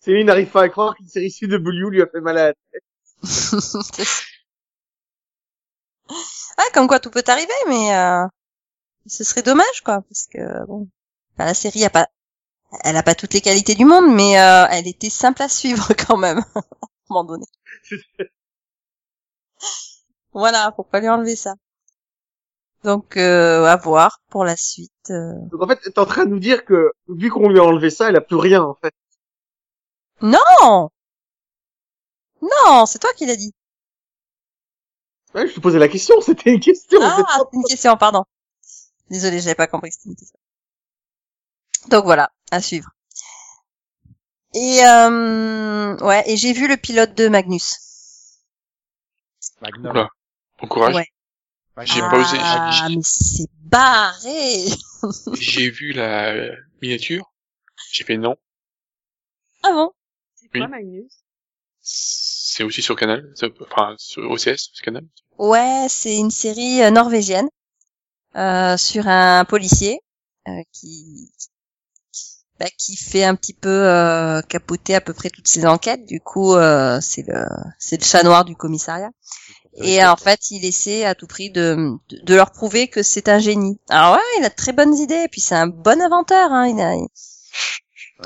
Céline n'arrive pas à croire qu'une série CW lui a fait mal à la tête. Ah, comme quoi tout peut arriver, mais euh, ce serait dommage, quoi, parce que bon, enfin, la série a pas, elle a pas toutes les qualités du monde, mais euh, elle était simple à suivre quand même, à un moment donné. Voilà, faut pas lui enlever ça. Donc, euh, à voir pour la suite. euh. Donc en fait, t'es en train de nous dire que, vu qu'on lui a enlevé ça, elle a plus rien, en fait. Non, non, c'est toi qui l'as dit. Ouais, je te posais la question, c'était une question. Ah, une question, pardon. Désolée, j'avais pas compris que c'était une question. Donc voilà, à suivre. Et euh, ouais, et j'ai vu le pilote de Magnus. Magnum. Oula. Bon courage. Ouais. J'ai ah, pas osé. j'ai- mais c'est barré. J'ai vu la miniature. J'ai fait non. Ah bon? C'est quoi, Oui. Magnus? C'est aussi sur Canal. Enfin, sur OCS, ce Canal. Ouais, c'est une série euh, norvégienne euh, sur un policier euh, qui bah, qui fait un petit peu euh, capoter à peu près toutes ses enquêtes. Du coup, euh, c'est le c'est le chat noir du commissariat. Et en fait, il essaie à tout prix de, de, leur prouver que c'est un génie. Alors ouais, il a de très bonnes idées, et puis c'est un bon inventeur. Hein, il a,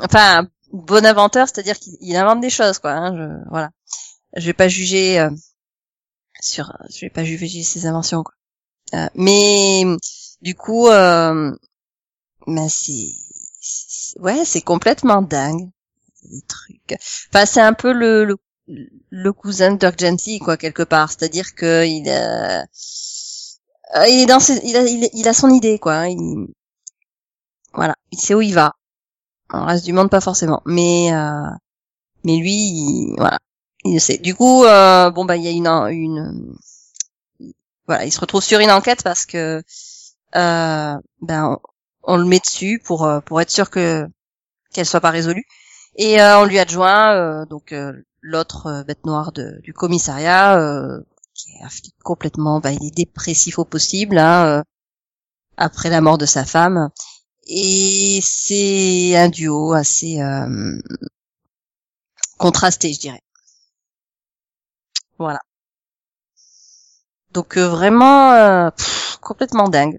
enfin, un bon inventeur, c'est-à-dire qu'il il invente des choses, quoi. Hein, je, voilà. Je vais pas juger euh, sur, je vais pas juger ses inventions, quoi. Euh, mais du coup, euh, ben c'est, c'est- ouais, c'est complètement dingue, des trucs. Enfin, c'est un peu le, le le cousin de Dirk Gently, quoi, quelque part. C'est-à-dire que il, euh, euh, il est dans ses, il a, il, il a son idée, quoi. hein. Il, voilà, il sait où il va. Le reste du monde, pas forcément. Mais, euh, mais lui, il- voilà. Du coup, euh, bon bah, il y a une, une, voilà, il se retrouve sur une enquête parce que, euh, ben, on, le met dessus pour, euh, pour être sûr que qu'elle soit pas résolue. Et euh, on lui adjoint euh, donc euh, l'autre bête noire de, du commissariat qui est complètement bah, il est dépressif au possible hein, après la mort de sa femme. Et c'est un duo assez contrasté je dirais voilà donc euh, vraiment euh, pff, complètement dingue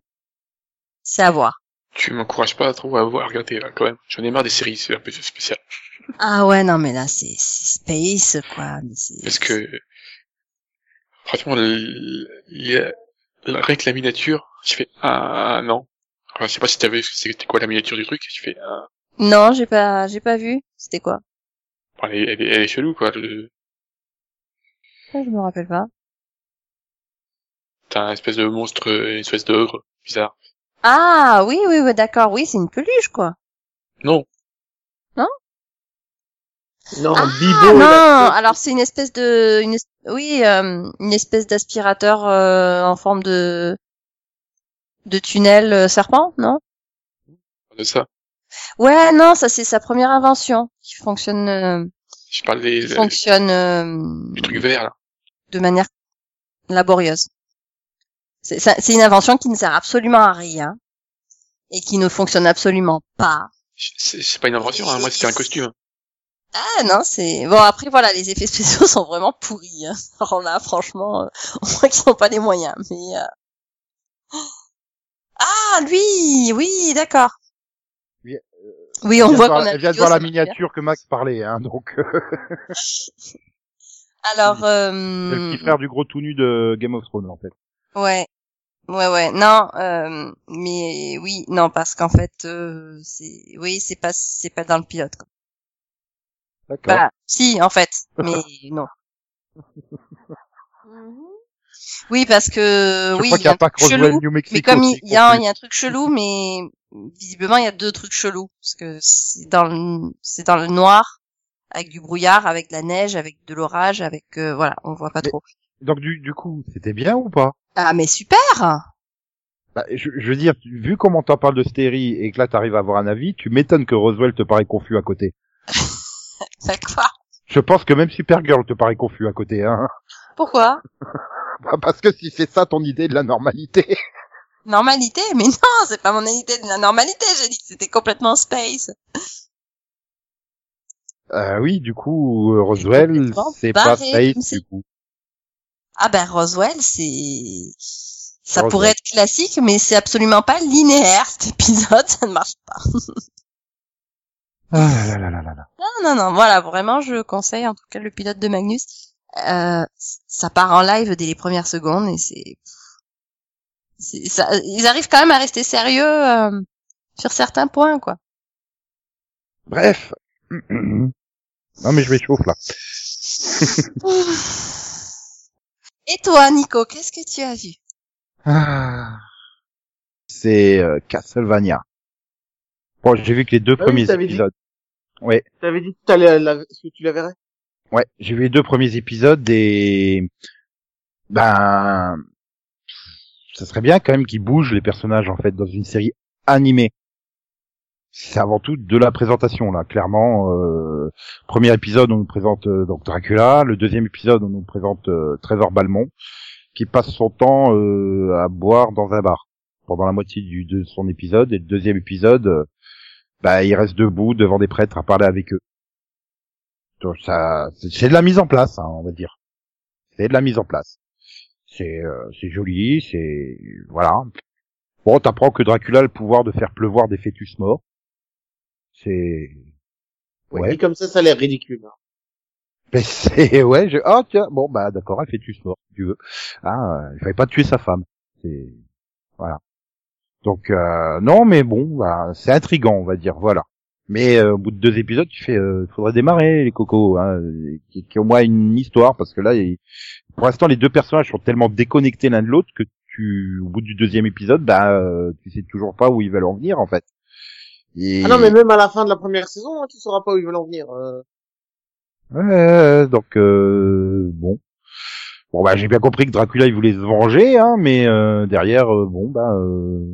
c'est à voir Tu m'encourages pas trop à voir, regarder, là, quand même. J'en ai marre des séries, c'est un peu spécial. ah ouais non mais là c'est c'est space quoi mais Parce que, franchement, le- le- rien que la miniature, je fais, ah, non. Enfin, je sais pas si t'avais, c'était quoi la miniature du truc, je fais, ah, non j'ai pas j'ai pas vu c'était quoi? Elle, est, elle, est, elle est chelou, quoi. Le- Ça, je me rappelle pas. T'as un espèce de monstre, une espèce d'ogre, bizarre. Ah, oui, oui, oui, d'accord, oui, c'est une peluche, quoi. Non. Non, Ah, Bibo. non, il a- alors c'est une espèce de, une oui, euh, une espèce d'aspirateur euh, en forme de, de tunnel euh, serpent, non De ça. Ouais, non, ça c'est sa première invention qui fonctionne, euh, Je parle des, qui fonctionne euh, du truc vert, là. De manière laborieuse. C'est une invention qui ne sert absolument à rien et qui ne fonctionne absolument pas. C'est c'est pas une invention, hein. Moi, c'était un costume. Ah non, c'est bon. Après voilà, les effets spéciaux sont vraiment pourris. Hein. Alors là, franchement, euh, on voit qu'ils n'ont pas les moyens. Mais euh... ah lui, oui, d'accord. Oui, Oui, on voit qu'on a. Elle vient de voir la bien. miniature que Max parlait, hein, donc euh, Alors, c'est le euh... petit frère du gros tout nu de Game of Thrones en fait. ouais, ouais, ouais. Non, euh... mais oui, non, parce qu'en fait, euh, c'est, oui, c'est pas, c'est pas dans le pilote. Quoi. D'accord. Bah, si, en fait, mais non. Oui, parce que Je oui, crois il qu'il n'y a pas que truc chelou. New. Mais comme il y, y a un truc chelou, mais visiblement il y a deux trucs chelous parce que c'est dans le c'est dans le noir avec du brouillard, avec de la neige, avec de l'orage, avec euh, voilà, on voit pas Mais- trop. Donc du, du coup, c'était bien ou pas? Ah mais super bah, je, je veux dire, vu comment t'en parles de Stéry et que là t'arrives à avoir un avis, tu m'étonnes que Roswell te paraît confus à côté. Bah quoi? Je pense que même Supergirl te paraît confus à côté, hein. Pourquoi? Bah, Parce que si c'est ça ton idée de la normalité. Normalité? Mais non, c'est pas mon idée de la normalité. J'ai dit que c'était complètement space. Euh, oui, du coup, Roswell, c'est pas c'est. du coup. Ah ben Roswell, c'est ça Roswell. pourrait être classique, mais c'est absolument pas linéaire cet épisode, ça ne marche pas. Ah là là là là là. Non, non, non, voilà, vraiment, je conseille en tout cas le pilote de Magnus. Euh, ça part en live dès les premières secondes et c'est, c'est ça, ils arrivent quand même à rester sérieux euh, sur certains points, quoi. Bref. non mais je m'échauffe là. Et toi, Nico, qu'est-ce que tu as vu? Ah. C'est euh, Castlevania. Bon, j'ai vu que les deux Ah oui, premiers dit. épisodes. Ouais, T'avais dit que t'allais la... que tu la verrais? Ouais, j'ai vu les deux premiers épisodes et ben ça serait bien quand même qu'ils bougent les personnages en fait dans une série animée. C'est avant tout de la présentation là, clairement. Euh, premier épisode, on nous présente euh, donc Dracula. Le deuxième épisode, on nous présente euh, Trésor Balmont, qui passe son temps euh, à boire dans un bar pendant la moitié du, de son épisode. Et le deuxième épisode, euh, bah il reste debout devant des prêtres à parler avec eux. Donc ça, c'est de la mise en place, hein, on va dire. C'est de la mise en place. C'est c'est joli, c'est voilà. Bon, t'apprends que Dracula a le pouvoir de faire pleuvoir des fœtus morts. C'est ouais. Dit comme ça, ça a l'air ridicule. hein. Mais c'est ouais, je ah tiens, bon bah d'accord, un fœtus mort, si tu veux. Ah, euh, il fallait pas tuer sa femme. C'est voilà. Donc euh, non, mais bon, bah, c'est intrigant, on va dire, voilà. Mais euh, au bout de deux épisodes, tu fais, euh, faudrait démarrer les cocos, hein, qui, qui au moins une histoire, parce que là, il- pour l'instant, les deux personnages sont tellement déconnectés l'un de l'autre que tu, au bout du deuxième épisode, bah, euh, tu sais toujours pas où ils veulent en venir, en fait. Et... Ah non, mais même à la fin de la première saison, hein, tu sauras pas où ils veulent en venir. euh. Ouais, donc euh, bon. Bon bah j'ai bien compris que Dracula il voulait se venger, hein, mais euh, derrière euh, bon bah euh,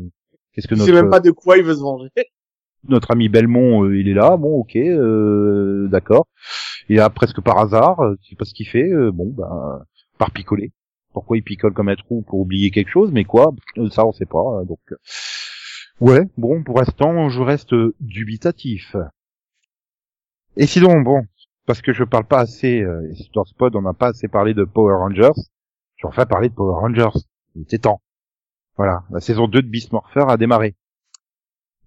qu'est-ce que notre sais même pas de quoi il veut se venger. notre ami Belmont euh, il est là, bon ok, euh, d'accord. Il est là presque par hasard, tu sais pas ce qu'il fait, bon bah par picoler. Pourquoi il picole comme un trou pour oublier quelque chose, mais quoi Ça on sait pas. euh, donc ouais, bon pour l'instant je reste dubitatif. Et sinon bon, parce que je parle pas assez euh, et dans on n'a pas assez parlé de Power Rangers, je vais enfin parler de Power Rangers. Il était temps. Voilà, la saison 2 de Beast Morpher a démarré.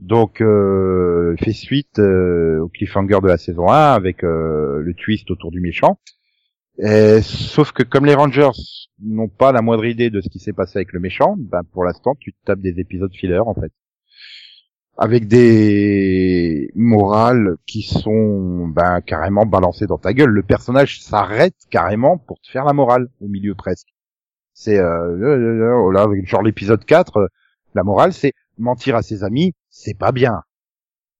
Donc, euh, fait suite euh, au cliffhanger de la saison 1 avec euh, le twist autour du méchant. Sauf que comme les Rangers n'ont pas la moindre idée de ce qui s'est passé avec le méchant, ben pour l'instant tu tapes des épisodes filler en fait, avec des morales qui sont ben carrément balancées dans ta gueule. Le personnage s'arrête carrément pour te faire la morale au milieu presque. C'est euh, euh, euh, là genre l'épisode 4, euh, la morale c'est mentir à ses amis, c'est pas bien.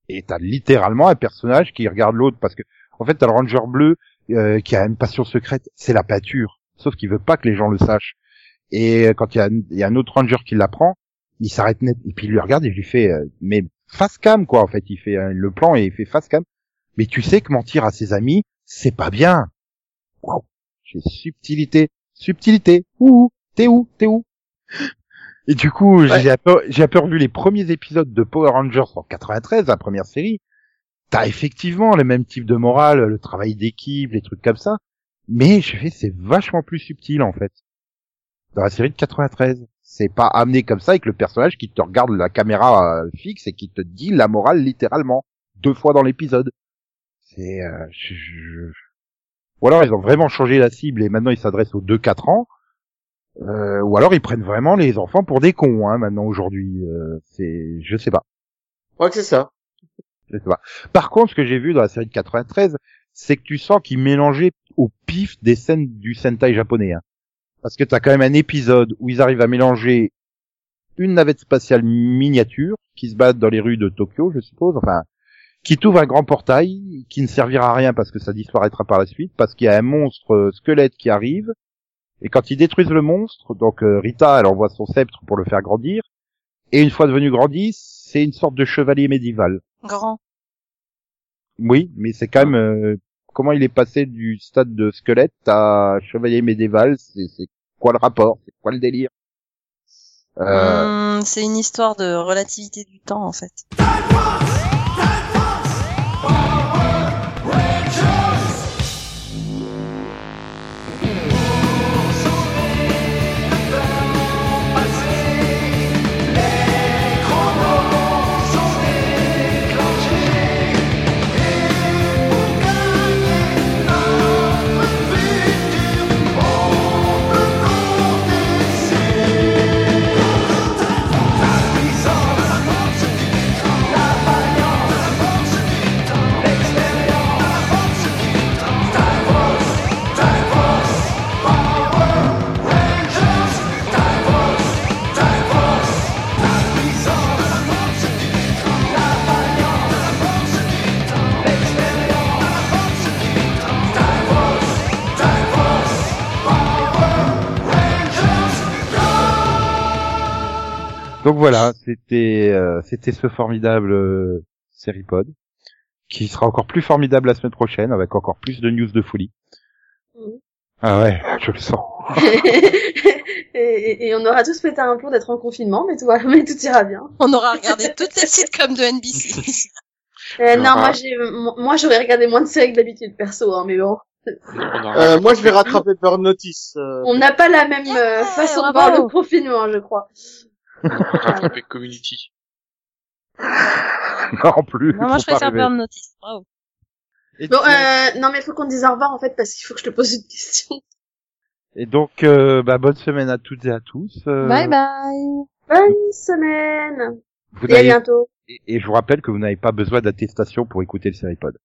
Et t'as littéralement un personnage qui regarde l'autre parce que, en fait, t'as le ranger bleu euh, qui a une passion secrète, c'est la pâture. Sauf qu'il veut pas que les gens le sachent. Et euh, quand il y a un autre ranger qui l'apprend, il s'arrête net et puis il lui regarde et je lui fait, euh, mais face cam quoi en fait, il fait euh, le plan et il fait face cam. Mais tu sais que mentir à ses amis, c'est pas bien. Waouh, j'ai subtilité, subtilité. Ouh, t'es où, t'es où? Et du coup, j'ai peu, j'ai peu revu les premiers épisodes de Power Rangers en 93, la première série. T'as effectivement le même type de morale, le travail d'équipe, les trucs comme ça. Mais je fais, c'est vachement plus subtil, en fait. Dans la série de 93. C'est pas amené comme ça avec le personnage qui te regarde la caméra euh, fixe et qui te dit la morale littéralement. Deux fois dans l'épisode. C'est, euh, je, je- Ou alors ils ont vraiment changé la cible et maintenant ils s'adressent aux 2-4 ans. Euh, ou alors ils prennent vraiment les enfants pour des cons, hein, maintenant aujourd'hui. Euh, c'est, je sais pas, Ouais, que c'est ça. je sais pas. Par contre, ce que j'ai vu dans la série de 93, c'est que tu sens qu'ils mélangeaient au pif des scènes du Sentai japonais. Hein. Parce que t'as quand même un épisode où ils arrivent à mélanger une navette spatiale miniature qui se bat dans les rues de Tokyo, je suppose, enfin, qui t'ouvre un grand portail qui ne servira à rien parce que ça disparaîtra par la suite, parce qu'il y a un monstre euh, squelette qui arrive, et quand ils détruisent le monstre, donc euh, Rita, elle envoie son sceptre pour le faire grandir, et une fois devenu grandi, c'est une sorte de chevalier médiéval. Grand. Oui, mais c'est quand même euh, comment il est passé du stade de squelette à chevalier médiéval, c'est quoi le rapport, c'est quoi le délire? Euh, Hum, c'est une histoire de relativité du temps, en fait. Donc voilà, c'était euh, c'était ce formidable euh, série pod qui sera encore plus formidable la semaine prochaine avec encore plus de news de folie. Mhm. Ah ouais, je le sens. et, et- et on aura tous pété un plomb d'être en confinement, mais tout, mais tout ira bien. On aura regardé toutes les sitcoms de NBC. Euh, non, Ah. moi j'ai, mo- moi j'aurais regardé moins de séries que d'habitude perso, hein, mais bon. Euh, moi, je vais rattraper Burn Notice. euh. On n'a pas la même euh, Yeah, façon de voir le confinement, je crois. Rattrapé Community. Non plus. Non, moi, je préfère. Burn Notice. Bravo. Et, Bon, donc- euh, non mais il faut qu'on dise au revoir en fait parce qu'il faut que je te pose une question. et donc, euh, bah, bonne semaine à toutes et à tous. euh, Bye bye. Bonne semaine vous et à bientôt. et, et je vous rappelle que vous n'avez pas besoin d'attestation pour écouter le Seripod.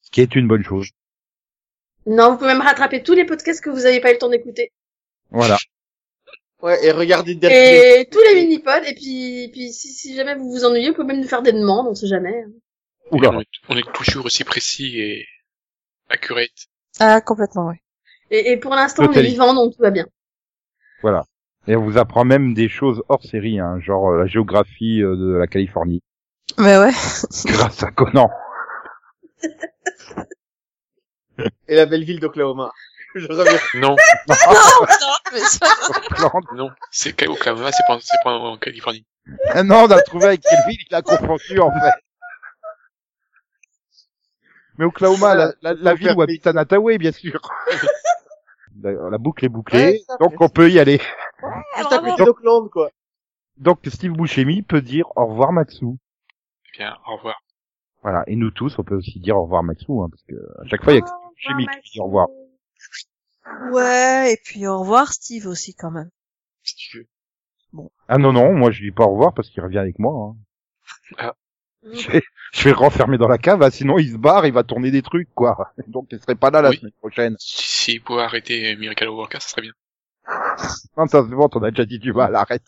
Ce qui est une bonne chose. Non, vous pouvez même rattraper tous les podcasts que vous n'avez pas eu le temps d'écouter. Voilà. Ouais, et regardez Delphine. Et tous les mini-pods, et puis, puis si, si jamais vous vous ennuyez, vous pouvez même nous faire des demandes, on sait jamais. Oula. On est, on est toujours aussi précis et accurate. Ah, complètement, oui. Et, et pour l'instant, on est vivant, donc tout va bien. Voilà. Et on vous apprend même des choses hors série, hein, genre euh, la géographie euh, de la Californie, Mais ouais. grâce à Conan. Et la belle ville d'Oklahoma. Je reviens. Non, non, non, c'est qu'à Oklahoma, c'est pas, c'est pas en Californie. Ah non, on a trouvé avec quelle ville il a confondu en fait. Mais Oklahoma, la, la, la ville où habite Anataway, bien sûr. D'accord, La boucle est bouclée, Ouais, donc on peut y aller. Bravo. quoi. Donc Steve Buscemi peut dire au revoir Maxou. Eh bien, au revoir. Voilà, et nous tous, on peut aussi dire au revoir Maxou, hein, parce que à chaque fois il y a que Steve Buscemi qui dit au revoir. Ouais, et puis au revoir Steve aussi quand même. Si tu veux. Ah non non, moi je dis pas au revoir parce qu'il revient avec moi. hein. Ah. Je vais, je vais le renfermer dans la cave, ah, sinon il se barre, il va tourner des trucs quoi. Donc il serait pas là la Oui. semaine prochaine. Si, si pouvait arrêter Miracle Worker, ça serait bien. Non, ça c'est bon, t'en as déjà dit du mal, arrête.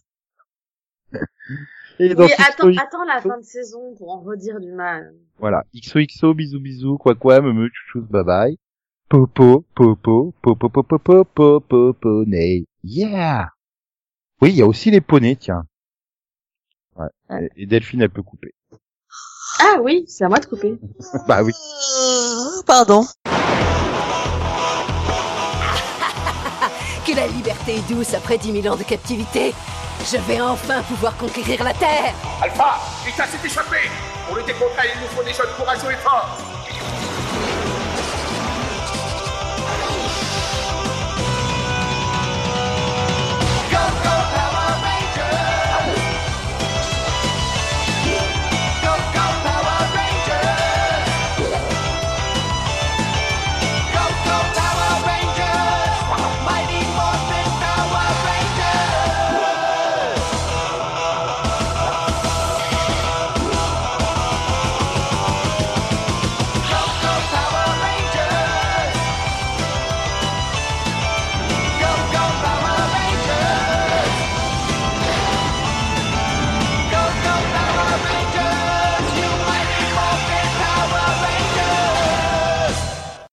Et Oui, attends, attends la fin de saison pour en redire du mal. Voilà. XOXO, bisous bisous, quoi quoi, me me, chouchous, bye bye. Popo, popo, popo, popo, popo, popo, poney. Yeah! Oui, il y a aussi les poneys, tiens. Ouais. Et, et Delphine, elle peut couper. Ah oui, c'est à moi de couper. bah oui. Euh, pardon. Que la liberté est douce après 10 000 ans de captivité. Je vais enfin pouvoir conquérir la Terre. Alpha, Ita s'est échappé On le décontraille, il nous faut des jeunes courageux et forts